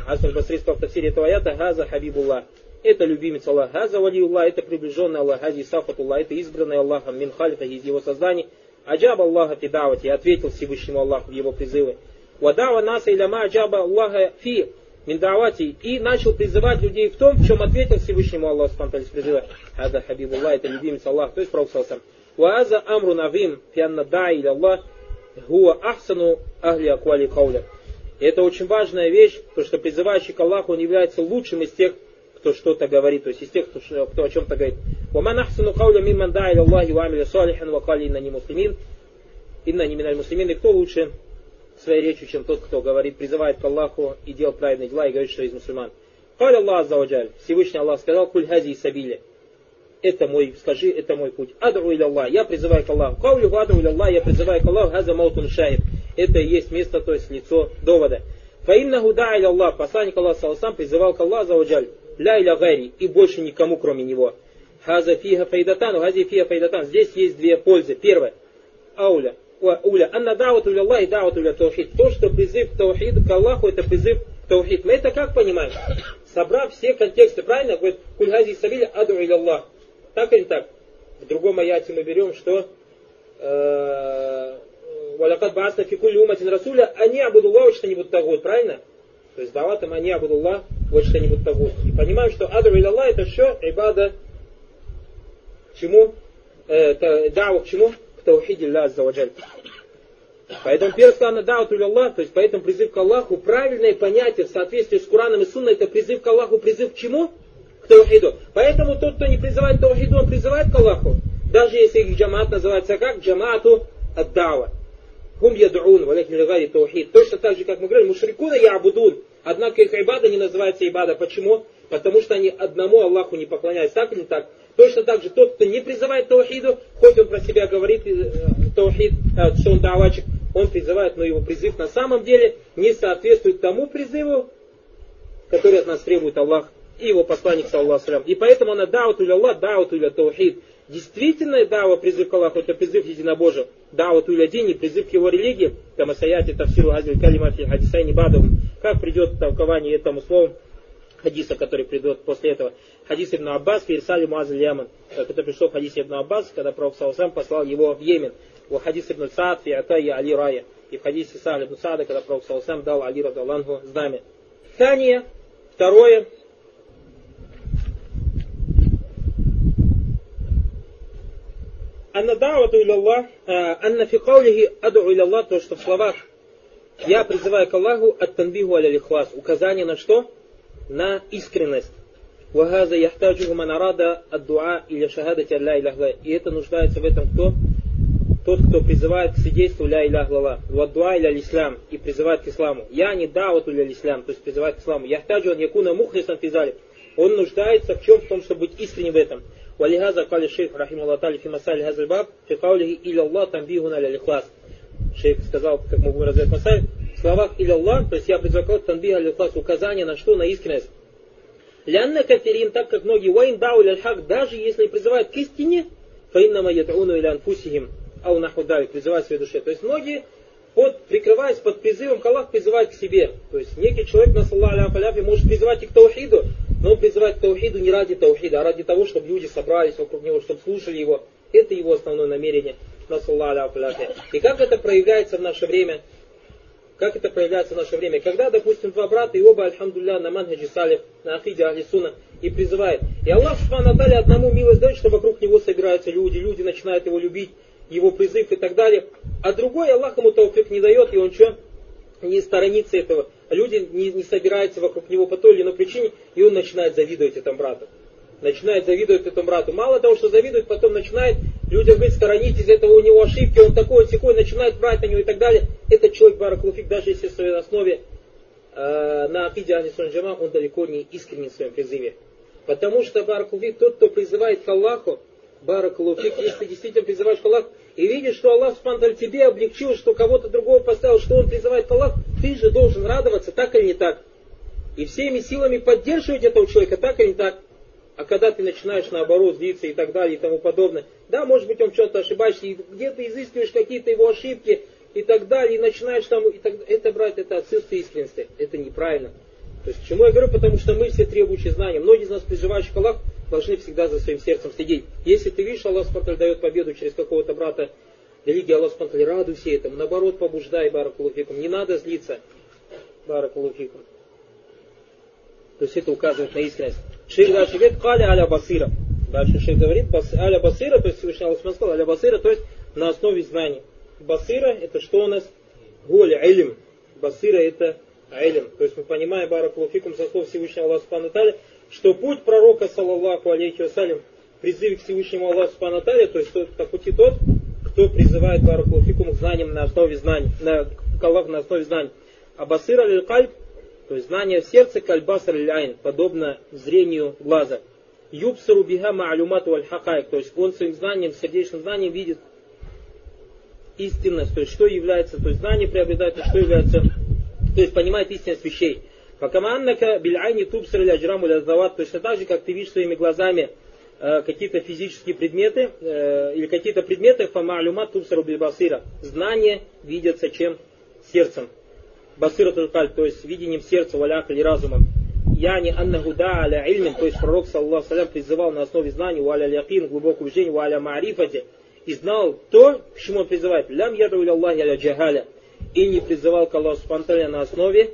Асан Басри сказал в тафсире этого аята, Газа Хабибуллах. Это любимец Аллах. Газа Валиуллах, это приближенный Аллах. Хази Сафатуллах, это избранный Аллахом. Мин Халифа из его созданий. Аджаба Аллаха Фидавати, ответил Всевышнему Аллаху в его призывы. Вадава Наса Иляма Аджаба Аллаха Фи Миндавати и начал призывать людей в том, в чем ответил Всевышнему Аллаху Спанталис призыва. Ада Хабибуллах, это любимец Аллах, то есть Пророк Салсам. Вааза Амру Навим Фианна Да или Аллах Гуа Ахсану Ахли Аквали Кауля. И это очень важная вещь, потому что призывающий к Аллаху, он является лучшим из тех, кто что-то говорит, то есть из тех, кто, кто о чем-то говорит. وَمَنْ أَحْسَنُ قَوْلًا مِمَّنْ دَعَ إِلَى اللَّهِ وَعَمِلَ صَالِحًا وَقَالَ إِنَّنِي مُسْلِمِينَ إِنَّنِي مِنَ الْمُسْلِمِينَ И кто лучше своей речью, чем тот, кто говорит, призывает к Аллаху и делает правильные дела и говорит, что из мусульман. Каля Аллах Аззаваджаль, Всевышний Аллах сказал, куль хази сабили. Это мой, скажи, это мой путь. Адру или Аллах, я призываю к Аллаху. Каулю адру или Аллах, я призываю к Аллаху, газа маутун шаиб. Это и есть место, то есть лицо довода. Фаинна гуда или Аллах, посланник Аллах сам призывал к Аллаху Аззаваджаль, ля иля гайри, и больше никому, кроме него. Хаза фиха файдатан, хази фиха файдатан. Здесь есть две пользы. Первое. Ауля, уля, анна дауту ля Аллах и дауту ля таухид. То, что призыв к таухиду, к Аллаху, это призыв к таухид. Мы это как понимаем? Собрав все контексты, правильно? Говорит, куль хази сабиля аду иля Аллах. Так или так? В другом аяте мы берем, что э, Валякат баасна фикулли уматин расуля, они абудуллах что-нибудь тагут, правильно? То есть даватам они абудуллах вот что-нибудь тагут. И понимаем, что адру илlallah это что? Ибада чему? Э, даву к чему? К таухиде Аллах Аззаваджаль. Поэтому первое сказано даут Аллах, то есть поэтому призыв к Аллаху, правильное понятие в соответствии с Кураном и Сунной, это призыв к Аллаху, призыв к чему? К таухиду. Поэтому тот, кто не призывает к таухиду, он призывает к Аллаху. Даже если их джамат называется как? Джамату ад-дава. Хум ядуун, валякин гари таухид. Точно так же, как мы говорили, мушрикуна ябудун. Однако их ибада не называется ибада. Почему? Потому что они одному Аллаху не поклоняются. Так или так? Точно так же тот, кто не призывает таухиду, хоть он про себя говорит э, таухид, э, что он давачик, он призывает, но его призыв на самом деле не соответствует тому призыву, который от нас требует Аллах и его посланник, саллаху И поэтому она даут или Аллах, даут или таухид. Действительная дава, призыв к Аллаху, это призыв единобожия. Дава тулядини, призыв к его религии, там асаяти тавсиру азиль калима фи хадисайни бадовым. Как придет толкование этому слову хадиса, который придет после этого. Хадис Ибн Аббас, Фирсали Муазиль Яман. Как это пришло в хадисе Ибн Аббас, когда Пророк Саусам послал его в Йемен. У хадис Ибн Саад, Фи Атайя Али Рая. И в хадисе Саад Ибн Саада, когда Пророк Саусам дал Али Радалангу знамя. Тания, второе, Анна да'вату Аллах, анна фи аду Аллах, то, что в словах я призываю к Аллаху от танбиху аля лихлас. Указание на что? На искренность. Вагаза яхтаджуху ман арада ад-дуа или шахадати алла иляхла. И это нуждается в этом кто? Тот, кто призывает к свидетельству ля илях лала. Ваддуа иля ислам. И призывает к исламу. Я не дауту ля ислам, то есть призывает к исламу. Яхтаджу он якуна мухлисан физали. Он нуждается в чем? В том, чтобы быть искренним в этом. ولهذا قال الشيخ رحمه الله تعالى في مسائل هذا الباب في قوله إلى الله تنبيهنا للإخلاص шейх сказал, как мы будем развивать масаль, в словах или Аллах, то есть я предзакал танбиха аль указание на что? На искренность. Лянна кафирин, так как многие, ваин дау хак, даже если призывают к истине, фаиннама ядауну или анфусихим, ау нахудави, призывают своей душе. То есть многие, под, прикрываясь под призывом к Аллаху, призывают к себе. То есть некий человек, на саллаху может призывать и к таухиду, но он призывает к таухиду не ради таухида, а ради того, чтобы люди собрались вокруг него, чтобы слушали его. Это его основное намерение. И как это проявляется в наше время? Как это проявляется в наше время? Когда, допустим, два брата, и оба, альхамдулля, на манхаджи салиф, на ахиде ахлисуна, и призывает. И Аллах, Субхану одному милость дает, что вокруг него собираются люди, люди начинают его любить, его призыв и так далее. А другой Аллах ему тауфик не дает, и он что? Не сторонится этого. Люди не, не собираются вокруг него по той или иной причине, и он начинает завидовать этому брату начинает завидовать этому брату. Мало того, что завидует, потом начинает людям говорить, сторонитесь этого, у него ошибки, он такой, секой, начинает брать на него и так далее. Этот человек, Баракулуфик, даже если в своей основе э, на Акиде Анисун Джама, он далеко не искренен в своем призыве. Потому что Баракулуфик, тот, кто призывает к Аллаху, Баракулуфик, если ты действительно призываешь к Аллаху, и видишь, что Аллах Субтитры тебе облегчил, что кого-то другого поставил, что он призывает к Аллаху, ты же должен радоваться, так или не так. И всеми силами поддерживать этого человека, так или не так. А когда ты начинаешь наоборот злиться и так далее и тому подобное, да, может быть, он что-то ошибаешься, и где-то изыскиваешь какие-то его ошибки и так далее, и начинаешь там, и так, это, брать, это отсутствие искренности, это неправильно. То есть, почему я говорю, потому что мы все требующие знания. Многие из нас, приживающих к Аллаху, должны всегда за своим сердцем следить. Если ты видишь, Аллах Спарталь дает победу через какого-то брата религии, Аллах Спарталь, радуйся этому, наоборот, побуждай, Баракулуфикум. Не надо злиться, Баракулуфикум. То есть это указывает на искренность. Шейх дальше говорит, каля аля басира. Дальше шейх говорит, аля басира, то есть Всевышний Аллах сказал, аля басира, то есть на основе знаний. Басира это что у нас? Голя, илим. Басира это илим. То есть мы понимаем, баракулуфикум, со слов Всевышнего Аллаха Субхану что путь пророка, саллаллаху алейхи вассалям, призыв к Всевышнему Аллаху Субхану то есть тот, по пути тот, кто призывает баракулуфикум к знаниям на основе знаний, на, к Аллаху на основе знаний. А басира аль кальб то есть знание в сердце кальбасар ляйн, подобно зрению глаза. Юбсару биха ма'алюмату аль хакайк, то есть он своим знанием, сердечным знанием видит истинность, то есть что является, то есть знание приобретает, что является, то есть понимает истинность вещей. Факаманнака биляйни тубсар ля джраму ля зават, точно так же, как ты видишь своими глазами э, какие-то физические предметы, э, или какие-то предметы, фама'алюмат тубсару бильбасира. Знание видятся чем? Сердцем басиратуль каль, то есть видением сердца, валяк или разумом. Яни аннаху да аля ильмин, то есть пророк, саллаху салям, призывал на основе знаний, валя якин, глубокого убеждения, валя маарифати, и знал то, к чему он призывает. Лям яду Аллахи аля джагаля. И не призывал к Аллаху спонтанно на основе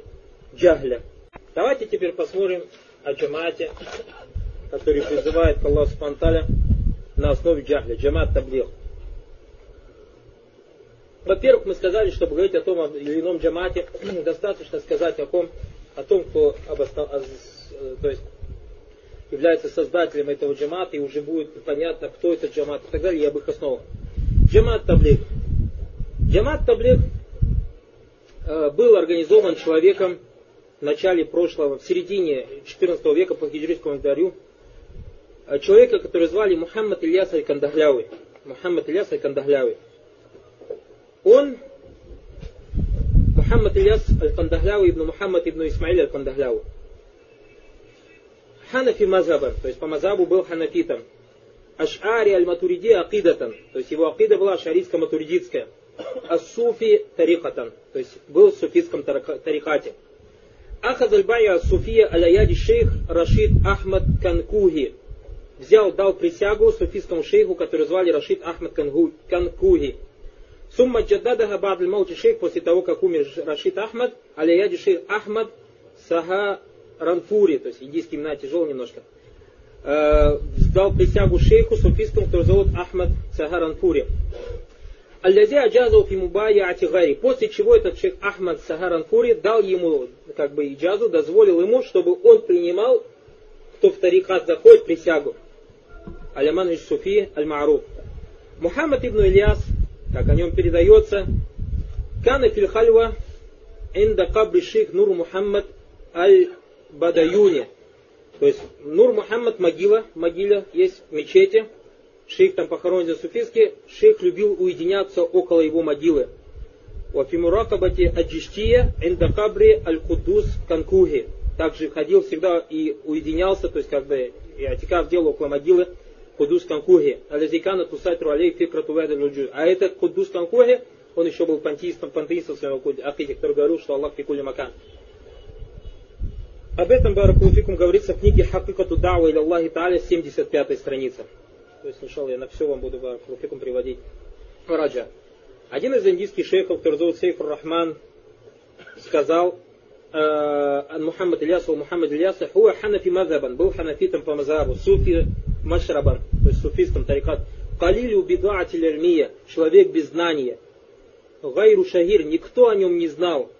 джагля. Давайте теперь посмотрим о джамаате, который призывает к Аллаху спонтанно на основе джагля. Джамат таблих. Во-первых, мы сказали, чтобы говорить о том или ином джамате, достаточно сказать о том, о том кто обоснов... то есть, является создателем этого джамата, и уже будет понятно, кто это джамат и так далее, и об их основах. Джамат Таблик. Джамат Таблик э, был организован человеком в начале прошлого, в середине 14 века по хиджрийскому календарю, э, человека, который звали Мухаммад Ильяс Аль-Кандагляви. Мухаммад Ильяс Аль-Кандагляви. Он, Мухаммад Ильяс Аль-Кандахляу ибн Мухаммад ибн Исмаиль Аль-Кандахляу. Ханафи мазаба, то есть по мазабу был ханафитом. Аш'ари аль-Матуриди акидатан, то есть его акида была шарийско-матуридитская. Ас-Суфи тарикатан, то есть был в суфийском тарикате. Ахаз аль-Бая Суфия аляяди шейх Рашид Ахмад Канкуги. Взял, дал присягу суфийскому шейху, который звали Рашид Ахмад Канкуги. Сумма джаддадаха бад маути шейх после того, как умер Рашид Ахмад, алияди шейх Ахмад Саха Ранфури, то есть индийские имена тяжело немножко. э, дал присягу шейху суфистам, который зовут Ахмад Сагаранпури. Аллази аджазу фи мубаяти гари. После чего этот шейх Ахмад Сагаранпури дал ему как бы иджазу, дозволил ему, чтобы он принимал, кто в тарикат заходит, присягу. Аляман Суфи Аль-Маруф. Мухаммад ибн Ильяс, как о нем передается, Кана фильхальва инда кабри шейх Нур Мухаммад Аль-Бадаюни. То есть Нур Мухаммад могила, могила есть в мечети, шейх там похоронен суфийский, шейх любил уединяться около его могилы. Вафимуракабати Аджиштия Эндакабри Аль-Кудус Канкухи. Также ходил всегда и уединялся, то есть как бы и атикав делал около могилы Кудус Канкухи. Алязикана Тусайтру Алей Фикрату А этот Кудус Канкухи, он еще был пантеистом, пантеистом своего акиде, который говорил, что Аллах фикули макан. Об этом Баракулуфикум говорится в книге Хакикату Дауа или Аллахи Тааля, 75 страница. То есть, сначала я на все вам буду Баракулуфикум приводить. Раджа. Один из индийских шейхов, который зовут Сейфур Рахман, сказал, Мухаммад Ильясу, Мухаммад Ильясу, хуа ханафи мазабан, был ханафитом по мазабу, суфи машрабан, то есть суфистом, тарикат. Калилю бидаатиль армия, человек без знания. Гайру шагир, никто о нем не знал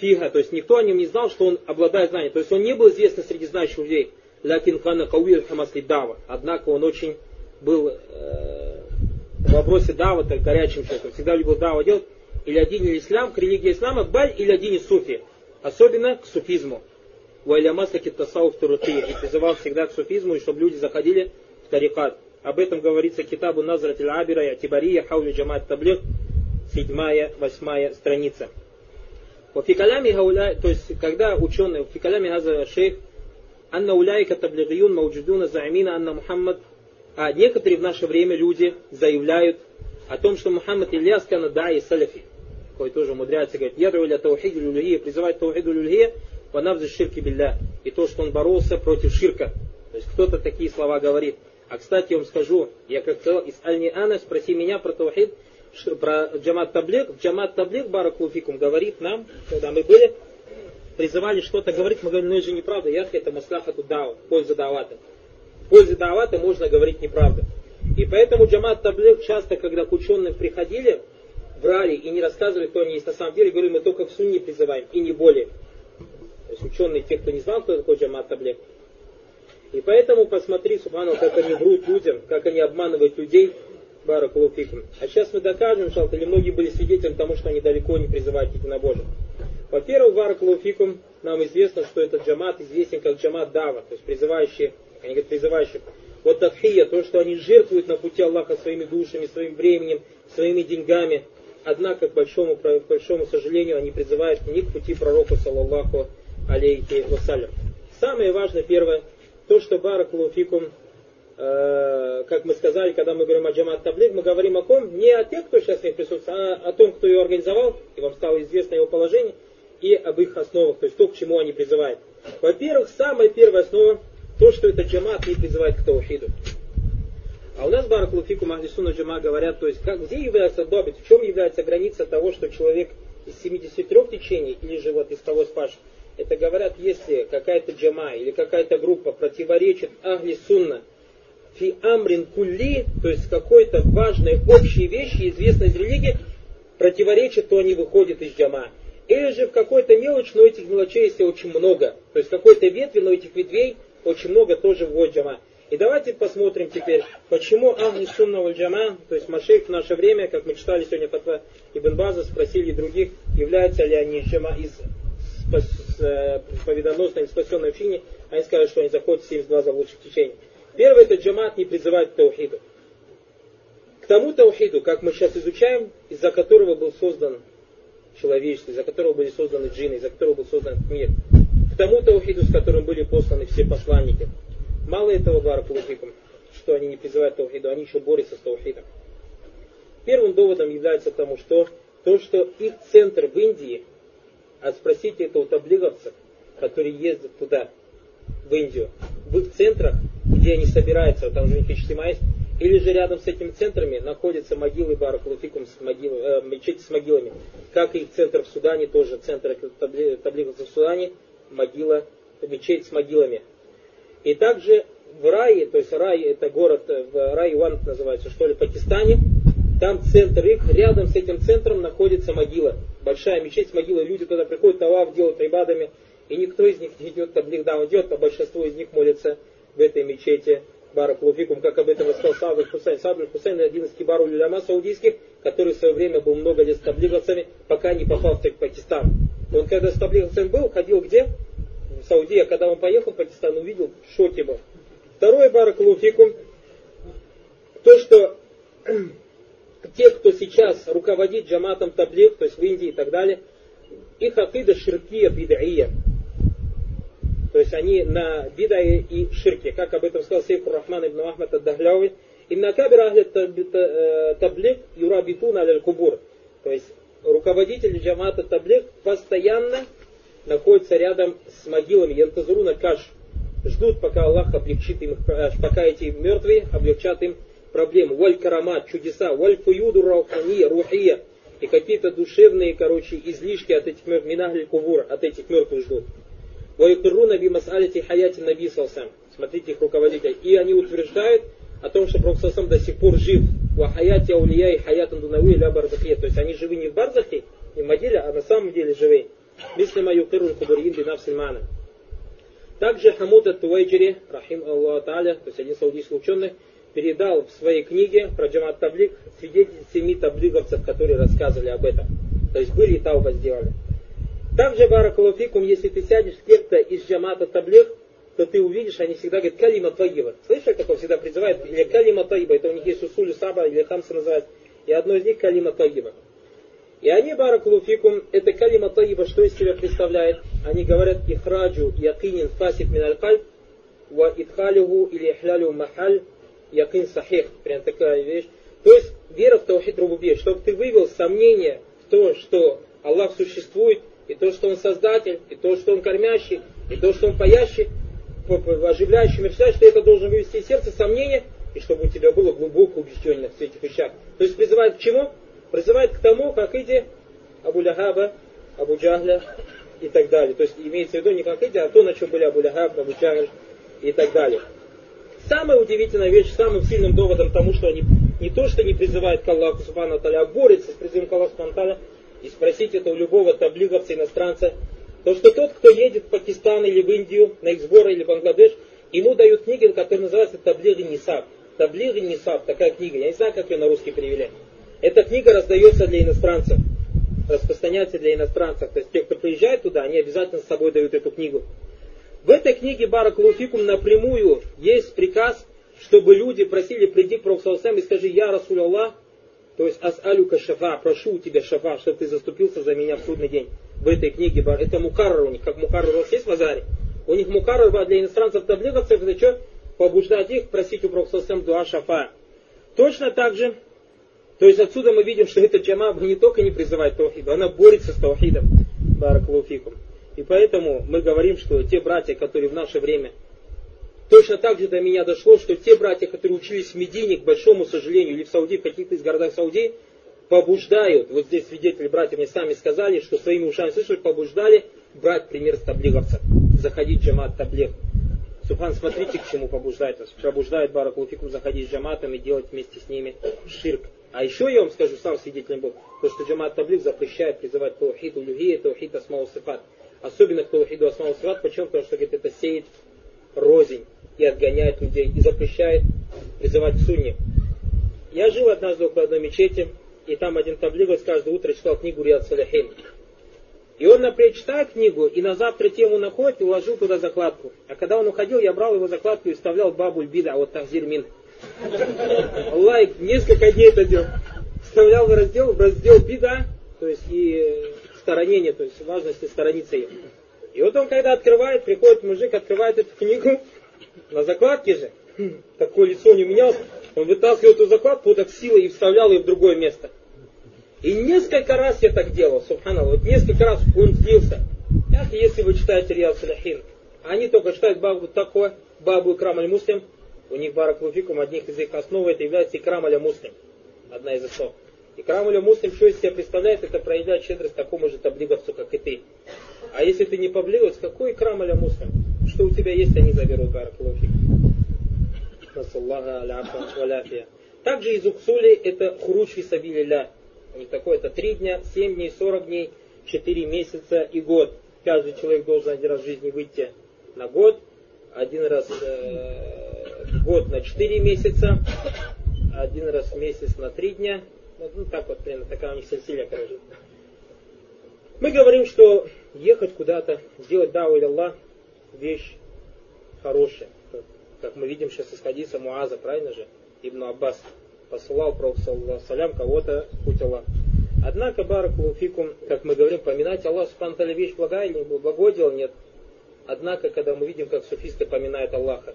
фига, то есть никто о нем не знал, что он обладает знанием. То есть он не был известен среди знающих людей. Лякин кана кауир хамасли дава. Однако он очень был э, в вопросе дава, горячим человеком. Всегда любил дава делать. Или один ислам, к религии ислама, баль или один из суфи. Особенно к суфизму. Вайлямаса киттасау в Туруты. И призывал всегда к суфизму, и чтобы люди заходили в тарикат. Об этом говорится китабу Назрат Абира и Атибария Хаули Джамат Таблих, седьмая, восьмая страница. В фикалями гауля, то есть когда ученые, фикалями газа шейх, анна уляйка таблигиюн мауджудуна заамина анна Мухаммад, а некоторые в наше время люди заявляют о том, что Мухаммад Ильяс кана даи саляфи, кой тоже умудряется говорить, ядру ля таухиду люльхия, призывать таухиду люльхия, ванавза ширки билля, и то, что он боролся против ширка. То есть кто-то такие слова говорит. А кстати, я вам скажу, я как сказал, из Аль-Ниана спроси меня про таухид, про Джамат Таблик. Джамат Таблик, Баракулфикум, говорит нам, когда мы были, призывали что-то говорить, мы говорим, ну это же неправда, яхи это маслаха дау, польза давата. В пользу давата можно говорить неправду. И поэтому Джамат Таблик часто, когда к ученым приходили, врали и не рассказывали, кто они есть на самом деле, говорили, мы только в сунне призываем, и не более. То есть ученые, те, кто не знал, кто такой Джамат Таблик. И поэтому посмотри, Субхану, как они врут людям, как они обманывают людей, Баракулуфикум. А сейчас мы докажем, что или многие были свидетелями тому, что они далеко не призывают к единобожию. Во-первых, Баракулуфикум, нам известно, что этот джамат известен как джамат Дава, то есть призывающие, они говорят призывающие. Вот Тадхия, то, что они жертвуют на пути Аллаха своими душами, своим временем, своими деньгами. Однако, к большому, к большому сожалению, они призывают не к пути пророка, саллаллаху алейхи вассалям. Самое важное, первое, то, что Баракулуфикум Э, как мы сказали, когда мы говорим о Джамат Таблик, мы говорим о ком? Не о тех, кто сейчас в них присутствует, а о том, кто ее организовал, и вам стало известно его положение, и об их основах, то есть то, к чему они призывают. Во-первых, самая первая основа, то, что это джамат не призывает к таухиду. А у нас Баракулуфику Махдисуна Джама говорят, то есть как, где является добит, в чем является граница того, что человек из 73 течений, или же вот из того спаш, это говорят, если какая-то джама или какая-то группа противоречит Ахли Сунна, фи амрин кулли, то есть какой-то важной общей вещи, известной из религии, противоречит, то они выходят из джама. Или же в какой-то мелочь, но этих мелочей есть очень много. То есть какой-то ветви, но этих ветвей очень много тоже вводит джама. И давайте посмотрим теперь, почему Ахли Сунна валь Джама, то есть Машейх в наше время, как мы читали сегодня Фатва Ибн База, спросили других, являются ли они джама из спас, э, победоносной спасенной общине, они сказали, что они заходят в 72 заблудших течений. Первый это джамат не призывает к таухиду. К тому таухиду, как мы сейчас изучаем, из-за которого был создан человечество, из-за которого были созданы джинны, из-за которого был создан мир. К тому таухиду, с которым были посланы все посланники. Мало этого баракулуфикум, что они не призывают таухиду, они еще борются с таухидом. Первым доводом является тому, что то, что их центр в Индии, а спросите это у таблиговцев, которые ездят туда, в Индию, в их центрах где они собираются, там же у них есть, или же рядом с этими центрами находятся могилы Баракулуфикум с могил, э, мечети с могилами. Как и центр в Судане, тоже центр таблица в Судане, могила, мечеть с могилами. И также в Рае, то есть Рай это город, в Рай-Ван называется, что ли, Пакистане, там центр их, рядом с этим центром находится могила. Большая мечеть с могилой, люди туда приходят, тавав делают рибадами, и никто из них не идет таблих, да, идет, а большинство из них молится в этой мечети. Барак Луфикум, как об этом рассказал Сабр Хусейн. Сабр Хусейн один из кибару люляма саудийских, который в свое время был много лет с таблиговцами, пока не попал в Пакистан. Он когда с таблиговцами был, ходил где? В Саудии, а когда он поехал в Пакистан, увидел, в шоке был. Второй Барак Луфикум, то, что те, кто сейчас руководит джаматом таблик, то есть в Индии и так далее, их акида ширкия бид'ия. То есть они на бидае и ширке, как об этом сказал Сейфур Рахман ибн Ахмад ад-Дахляви. Инна кабира ахли э, таблик юрабитуна аль кубур. То есть руководители джамата таблик постоянно находятся рядом с могилами Янтазуруна Каш. Ждут, пока Аллах облегчит им, э, пока эти мертвые облегчат им проблему. Валь карамат, чудеса, валь фуюду раухания, рухия. И какие-то душевные, короче, излишки от этих мертвых, минахль кувур, от этих мертвых ждут. Ваюкируна би масалити хаяти наби салсам. Смотрите их руководитель. И они утверждают о том, что Пророк до сих пор жив. Ва хаяти аулия и хаятан дунави ля барзахе. То есть они живы не в барзахе, не в могиле, а на самом деле живы. Мисли мою кирун кубурин би навсильмана. Также Хамуд Ат-Туайджири, рахим Аллаху Тааля, то есть один саудийский ученый, передал в своей книге про Джамат Таблик свидетель семи таблиговцев, которые рассказывали об этом. То есть были и тауба сделали. Также, Баракалуфикум, если ты сядешь с кем-то из Джамата Таблик, то ты увидишь, они всегда говорят калима таиба. Слышали, как он всегда призывает? Или калима таиба, это у них есть усулю саба, или хамса называют. И одно из них калима таиба. И они, баракулуфикум, это калима таиба, что из себя представляет? Они говорят ихраджу якинин фасик мин аль ва идхалюху или ихлялю махаль якин сахих. Прям такая вещь. То есть вера в Таухид Рубубе, чтобы ты вывел сомнение в то, что Аллах существует, и то, что Он создатель, и то, что Он кормящий, и то, что Он паящий, оживляющий, мерцающий, что это должен вывести из сердца сомнение, и чтобы у тебя было глубокое убеждение в этих вещах. То есть призывает к чему? Призывает к тому, как иди Абу Ляхаба, Абу Джахля и так далее. То есть имеется в виду не как иди, а то, на чем были Абу Ляхаб, Абу Джахль и так далее. Самая удивительная вещь, самым сильным доводом тому, что они не то, что не призывают к Аллаху Субхану а борются с призывом к Аллаху Субхану и спросить это у любого таблиговца, иностранца, то что тот, кто едет в Пакистан или в Индию на их сборы или в Бангладеш, ему дают книги, которые называются Таблиги Нисаб. Таблиги Нисаб, такая книга. Я не знаю, как ее на русский перевели. Эта книга раздается для иностранцев, распространяется для иностранцев. То есть те, кто приезжает туда, они обязательно с собой дают эту книгу. В этой книге Баракулуфикум напрямую есть приказ, чтобы люди просили, приди к Пророку и скажи, я Расуль Аллах, то есть асалюка шафа, прошу у тебя шафа, чтобы ты заступился за меня в судный день. В этой книге, это мукарр у них, как мукарр у вас есть в Азаре. У них мукарр для иностранцев таблиговцев, это что? Побуждать их просить у Пророка дуа шафа. Точно так же, то есть отсюда мы видим, что эта джама не только не призывает таухиду, она борется с таухидом. Баракулуфикум. И поэтому мы говорим, что те братья, которые в наше время Точно так же до меня дошло, что те братья, которые учились в Медине, к большому сожалению, или в Сауди, в каких-то из городах Сауди, побуждают, вот здесь свидетели братья мне сами сказали, что своими ушами слышали, побуждали брать пример с таблиговцев, заходить в джамат таблиг. Субхан, смотрите, к чему побуждает вас. Побуждает Баракулфикум заходить с джаматом и делать вместе с ними ширк. А еще я вам скажу, сам свидетелем был, то, что джамат таблиг запрещает призывать таухид улюхия, таухид асмау сифат. Особенно к таухиду асмау сифат. Почему? Потому что говорит, это сеет рознь и отгоняет людей, и запрещает призывать к сунне. Я жил однажды около одной мечети, и там один таблиговец каждое утро читал книгу Риад Саляхин. И он, например, читает книгу, и на завтра тему находит и уложил туда закладку. А когда он уходил, я брал его закладку и вставлял бабуль бида, а вот Тахзир Мин. Лайк, несколько дней это делал. Вставлял в раздел, в раздел бида, то есть и сторонение, то есть важности сторониться ее. И вот он, когда открывает, приходит мужик, открывает эту книгу, на закладке же, такое лицо не менялось, он вытаскивал эту закладку так силой и вставлял ее в другое место. И несколько раз я так делал, субханал, вот несколько раз он сдился. Ах, если вы читаете Риад Саляхин, они только читают бабу такое, бабу Икрам Аль-Муслим, у них Барак Луфикум, одних из их основ это является Икрам Аль-Муслим, одна из основ. Икрам Аль-Муслим, что из себя представляет, это проявляет щедрость такому же таблиговцу, как и ты. А если ты не поблилась, какой Икрам Аль-Муслим? Что у тебя есть, они заберут Барак Луфикум. насаллаха аляфа валяфия. Также из уксули это хуруч фисабилля. У них такое, это 3 дня, 7 дней, 40 дней, 4 месяца и год. Каждый человек должен один раз в жизни выйти на год, один раз э, год на 4 месяца, один раз в месяц на 3 дня. Вот, ну так вот, примерно, такая у них сельсилия, короче. Мы говорим, что ехать куда-то, делать дау или Аллах, вещь хорошая. Как, мы видим сейчас из Муаза, правильно же? Ибн Аббас посылал Пророк салям кого-то в путь Аллаха. Однако, баракулуфикум, как мы говорим, поминать Аллах Субхану вещь благая или благое дело, нет. Однако, когда мы видим, как суфисты поминают Аллаха,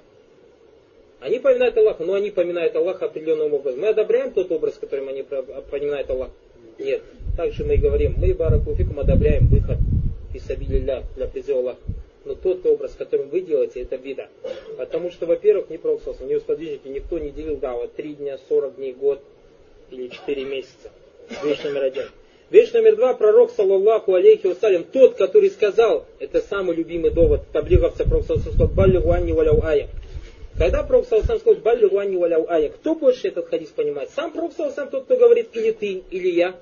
они поминают Аллаха, но они поминают Аллаха определенным образом. Мы одобряем тот образ, которым они поминают Аллаха? Нет. Также мы и говорим, мы, баракулуфикум, одобряем выход из для призыва Аллаха. Но тот образ, которым вы делаете, это беда. Потому что, во-первых, не пророк не сподвижники, никто не делил дава 3 дня, 40 дней, год или 4 месяца. Вещь номер один. Вещь номер два, пророк, саллаллаху алейхи вассалям, тот, который сказал, это самый любимый довод таблиговца пророк сказал, баллигу анни. Когда пророк сказал, баллигу анни валяу ая, кто больше этот хадис понимает? Сам пророк сам тот, кто говорит, или ты, или я.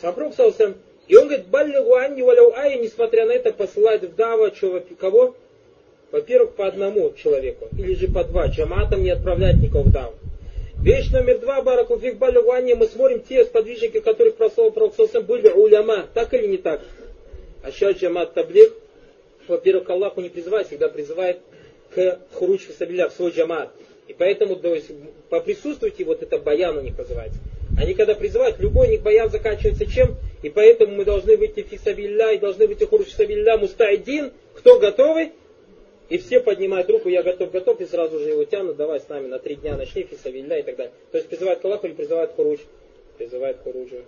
Сам пророк сам. И он говорит, баллигу анни валяу ая, несмотря на это, посылает в дава кого? Во-первых, по одному человеку, или же по два. Джаматам не отправлять никого в даву. Вещь номер два, Баракулфик Балювани, мы смотрим те сподвижники, которых прослал Пророк были уляма, так или не так? А сейчас Джамат Таблих, во-первых, Аллаху не призывает, всегда призывает к хуручу сабиля, в свой джамат. И поэтому, то есть, поприсутствуйте, вот это баян у них называется. Они когда призывают, любой них баян заканчивается чем? И поэтому мы должны выйти фисабилля и должны выйти хуруч сабилля мустайдин. Кто готовый? И все поднимают руку, я готов, готов, и сразу же его тянут, давай с нами на три дня начни, фисавилля и так далее. То есть призывают к Аллаху или призывают хуруч? Призывают хуруджу.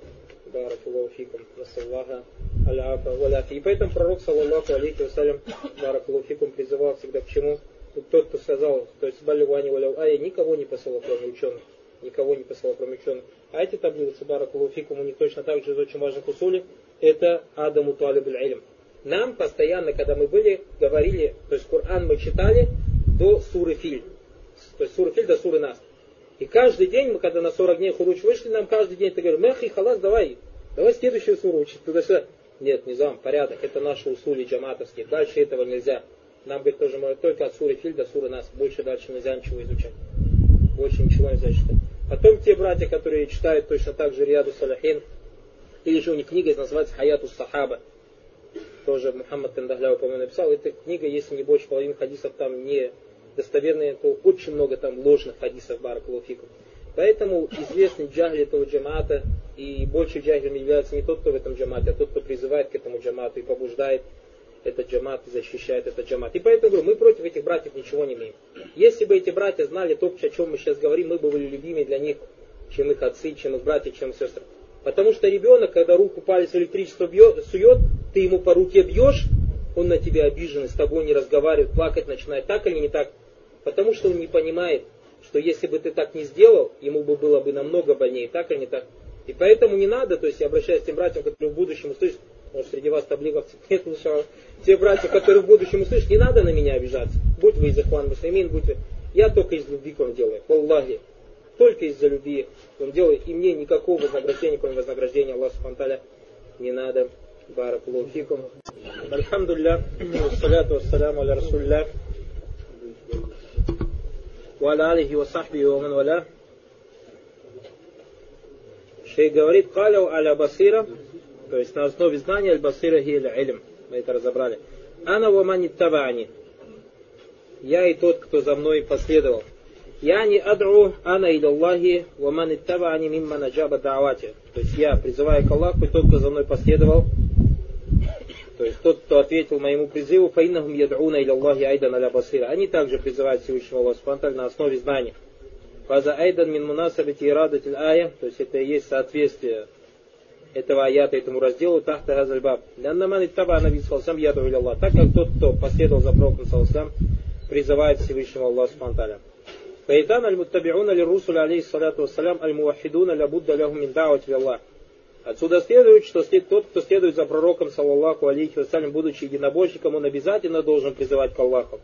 Баракуллаху фикум, насаллаха, аляфа, валяфи. И поэтому пророк, саллаллаху алейхи вассалям, баракуллаху фикум, призывал всегда к чему? Тот, кто сказал, то есть балювани валяв, а я никого не посылал, кроме ученых. Никого не посылал, кроме ученых. А эти таблицы, баракуллаху фикум, у них точно так же из очень важных усулей, это Адаму Туалибуль Илм нам постоянно, когда мы были, говорили, то есть Коран мы читали до суры Филь. То есть суры Филь до суры Нас. И каждый день, мы когда на 40 дней хуруч вышли, нам каждый день ты говоришь, мехи халас, давай, давай следующую суру учить туда-сюда. Нет, не зам, порядок, это наши усули джаматовские, дальше этого нельзя. Нам, говорит, тоже может только от суры Филь до суры Нас, больше дальше нельзя ничего изучать. Больше ничего нельзя читать. Потом те братья, которые читают точно так же Риаду Салахин, или же у них книга называется Хаяту Сахаба, тоже Мухаммад Кандахляу, по-моему, написал. Эта книга, если не больше половины хадисов там не достоверные, то очень много там ложных хадисов Баракулуфикум. Поэтому известный джахли этого джамата, и больше джахлем является не тот, кто в этом джамате, а тот, кто призывает к этому джамату и побуждает этот джамат защищает этот джамат. И поэтому говорю, мы против этих братьев ничего не имеем. Если бы эти братья знали то, о чем мы сейчас говорим, мы бы были любимее для них, чем их отцы, чем их братья, чем сестры. Потому что ребенок, когда руку палец в электричество бьет, сует, ты ему по руке бьешь, он на тебя обижен, с тобой не разговаривает, плакать начинает, так или не так. Потому что он не понимает, что если бы ты так не сделал, ему бы было бы намного больнее, так или не так. И поэтому не надо, то есть я обращаюсь к тем братьям, которые в будущем услышат, может среди вас таблиговцев нет лучшего, те братья, которые в будущем услышат, не надо на меня обижаться. Будь вы из Ихван Муслимин, будь вы. Я только из любви к вам делаю. Аллахи только из-за любви он делает, и мне никакого вознаграждения, кроме вознаграждения Аллаха Субхану не надо. Баракулу фикум. Альхамдулилля, вассаляту вассаляму аля расулля, ва аля алихи ва сахби ва ман валя. Шейх говорит, каляу аля басира, то есть на основе знания аль-басира хи илм. Мы это разобрали. Ана ва мани табани. Я и тот, кто за мной последовал. Я не адру ана иля Аллахи ва ман иттабаани мимма наджаба да'вати. То есть я призываю к Аллаху, и тот, кто за мной последовал, то есть тот, кто ответил моему призыву, фаиннахум яд'уна иля Аллахи айдан аля басира. Они также призывают Всевышнего Аллаха на основе знаний. Фаза айдан мин мунасабити ирадатиль ая, то есть это и есть соответствие этого аята, этому разделу Тахта Газальбаб. Ляннаман и Таба Анаби Салсам Яду Аллах. Так как тот, кто последовал за пророком Салсам, призывает Всевышнего Аллаха Спанталя. Фаидан аль-муттабиуна ли русуля алейхиссалату вассалям аль-муахидуна ля будда ляху мин да'ват Отсюда следует, что тот, кто следует за пророком, саллаллаху алейхи вассалям, будучи единобожником, он обязательно должен призывать к Аллаху.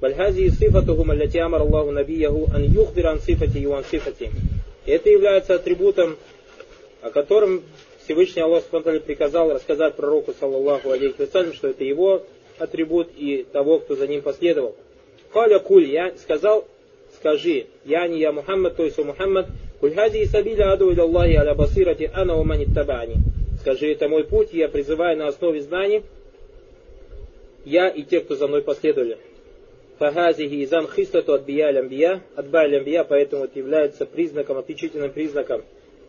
Бальхази сифатухум аллати амар Аллаху набияху ан юхдир сифати и ан сифати. Это является атрибутом, о котором Всевышний Аллах Субтитры приказал рассказать пророку, саллаллаху алейхи вассалям, что это его атрибут и того, кто за ним последовал. Халя куль, я сказал, скажи, я не я Мухаммад, то есть у Мухаммад, куль хази сабиля аду Аллахи аля басирати ана умани табани. Скажи, это мой путь, я призываю на основе знаний, я и те, кто за мной последовали. Фахазихи изан хистату от бия лямбия, от лямбия, поэтому это является признаком, отличительным признаком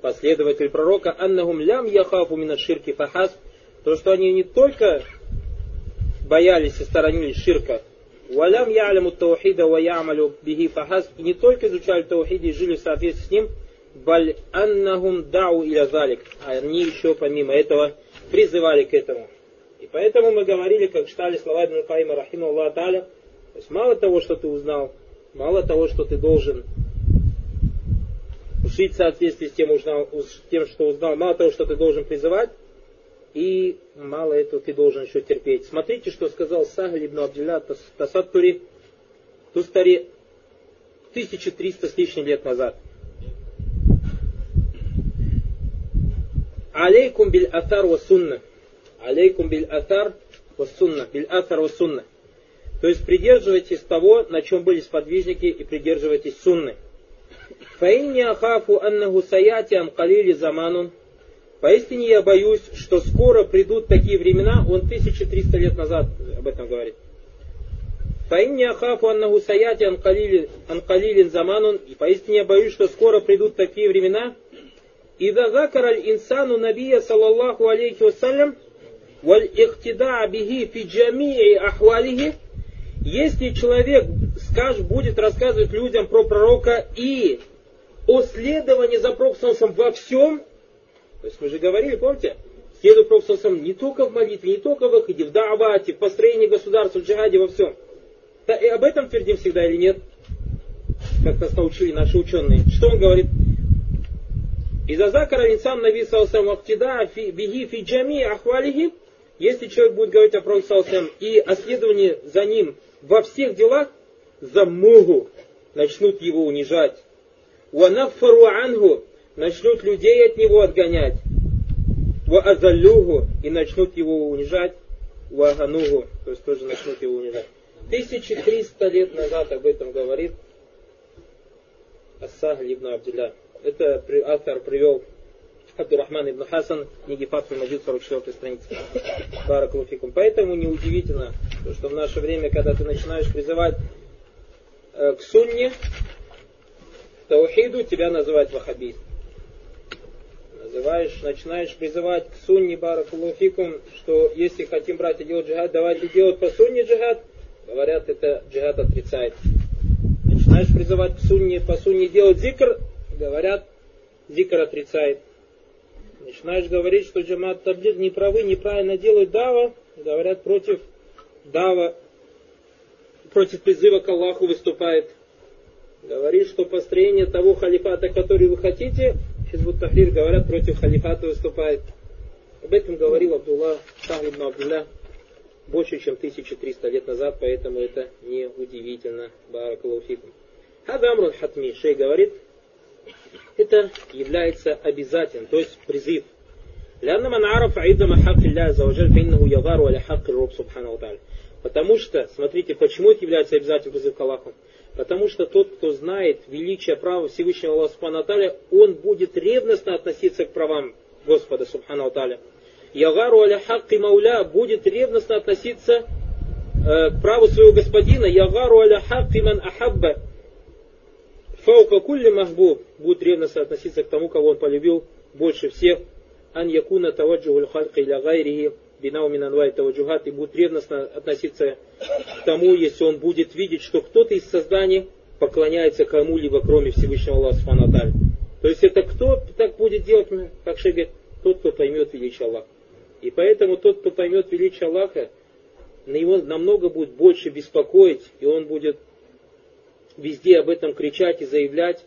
последователей пророка, аннахум лям яхафу минат ширки фахаз, то, что они не только боялись и сторонились ширка, валям яляму таухида ва ямалю бихи фахаз, и не только изучали таухид и жили в соответствии с ним, баль аннахум дау иля залик, а они еще помимо этого призывали к этому. И поэтому мы говорили, как читали слова Ибн Каима Рахима Аллах то есть мало того, что ты узнал, мало того, что ты должен жить в соответствии с тем, узнал, тем, что узнал, мало того, что ты должен призывать, и мало этого ты должен еще терпеть. Смотрите, что сказал Сахаль ибн Абдилля Тасаттури, Тустари, 1300 с лишним лет назад. Алейкум биль атар ва сунна. Алейкум биль атар ва сунна. Биль атар ва сунна. То есть придерживайтесь того, на чем были сподвижники, и придерживайтесь сунны. Фаинни ахафу аннаху саяти ан калили заманун. Поистине я боюсь, что скоро придут такие времена, он 1300 лет назад об этом говорит. Фаинни ахафу аннаху саяти ан калилин заманун. И поистине я боюсь, что скоро придут такие времена, إذا ذكر الإنسان نبي صلى الله عليه وسلم والاقتداء به في جميع أحواله если человек скажет, будет рассказывать людям про пророка и о следовании за пророком во всем, то есть мы же говорили, помните, следует пророком не только в молитве, не только в выходе, в даавате, в построении государства, в джихаде, во всем. Да, и об этом твердим всегда или нет? Как нас научили наши ученые. Что он говорит? Из-за закара инсан наби салсам вахтида биги фи джами ахвалихи, если человек будет говорить о пророке и о следовании за ним во всех делах, за могу начнут его унижать. Уанафару ангу начнут людей от него отгонять. Ва азалюгу и начнут его унижать. Ва аганугу, то есть тоже начнут его унижать. 1300 лет назад об этом говорит Ассах ибн Абдилля. Это автор привел Абдурахман ибн Хасан, книги Фатху Маджид, 44 страница. Баракулуфикум. Поэтому неудивительно, что в наше время, когда ты начинаешь призывать к сунне, таухиду, тебя называют вахабист. Называешь, начинаешь призывать к сунне баракулуфикум, что если хотим брать и делать джихад, давайте делать по сунне джихад, говорят, это джихад отрицает. Начинаешь призывать к сунне, по сунне делать зикр, говорят, зикр отрицает. Начинаешь говорить, что джамат таблик не правы, неправильно делают дава, говорят против дава, против призыва к Аллаху выступает. Говорит, что построение того халифата, который вы хотите, Хизбут Тахрир говорят, против халифата выступает. Об этом говорил Абдулла Шахибн Абдулла больше, чем 1300 лет назад, поэтому это не удивительно. Баракалуфикум. Хадамрун Хатми, шей говорит, это является обязательным, то есть призыв. لأن من عرف عظم حق الله عز وجل فإنه يغار على حق الرب سبحانه وتعالى. Потому что, смотрите, почему это является обязательным призыв к Аллаху? Потому что тот, кто знает величие права Всевышнего Аллаха Субхану Аталя, он будет ревностно относиться к правам Господа Субхану Аталя. Ягару аля хакки мауля будет ревностно относиться э, к праву своего господина. Ягару аля хакки ман ахабба Фаука кулли махбуб будет ревностно относиться к тому, кого он полюбил больше всех. Ан якуна таваджухуль халька иля гайрихи бинау минанвай таваджухат и будет ревностно относиться к тому, если он будет видеть, что кто-то из созданий поклоняется кому-либо, кроме Всевышнего Аллаха Субхану То есть это кто так будет делать, как Шега? Тот, кто поймет величие Аллаха. И поэтому тот, кто поймет величие Аллаха, на него намного будет больше беспокоить, и он будет везде об этом кричать и заявлять,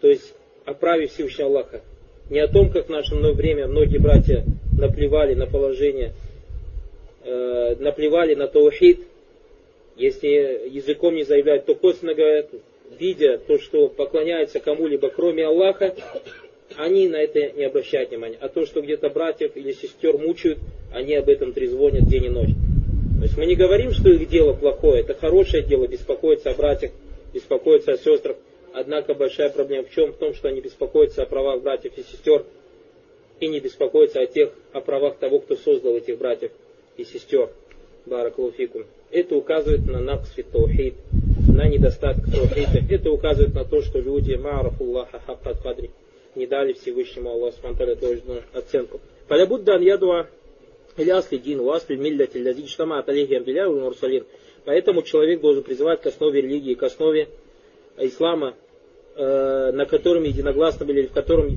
то есть о праве Всевышнего Аллаха. Не о том, как в наше время многие братья наплевали на положение, э, наплевали на таухид Если языком не заявляют, то косвенно говорят, видя то, что поклоняются кому-либо, кроме Аллаха, они на это не обращают внимания. А то, что где-то братьев или сестер мучают, они об этом трезвонят день и ночь. То есть мы не говорим, что их дело плохое, это хорошее дело, беспокоиться о братьях, беспокоиться о сестрах. Однако большая проблема в чем? В том, что они беспокоятся о правах братьев и сестер и не беспокоятся о тех, о правах того, кто создал этих братьев и сестер. Баракулуфикум. Это указывает на наксфи таухид, на недостаток таухида. Это указывает на то, что люди марафуллаха хаккат кадри не дали Всевышнему Аллаху Субтитры должную оценку. Фалябудда ан ядуа или асли дин, уасли милляти, лязи штама аталихи амбиля мурсалин. Поэтому человек должен призывать к основе религии, к основе ислама, э, на котором единогласно были, в котором,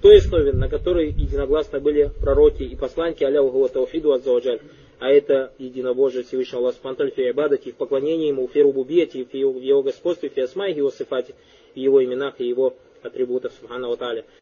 той основе, на которой единогласно были пророки и посланники, аля угуа тауфиду аззаваджаль. А это единобожие Всевышнего Аллаха Субтитры фи ибадати, в поклонении Ему, в рубубияти, в Его господстве, в Его сифате, в Его именах и Его атрибутов Субхану Тааля.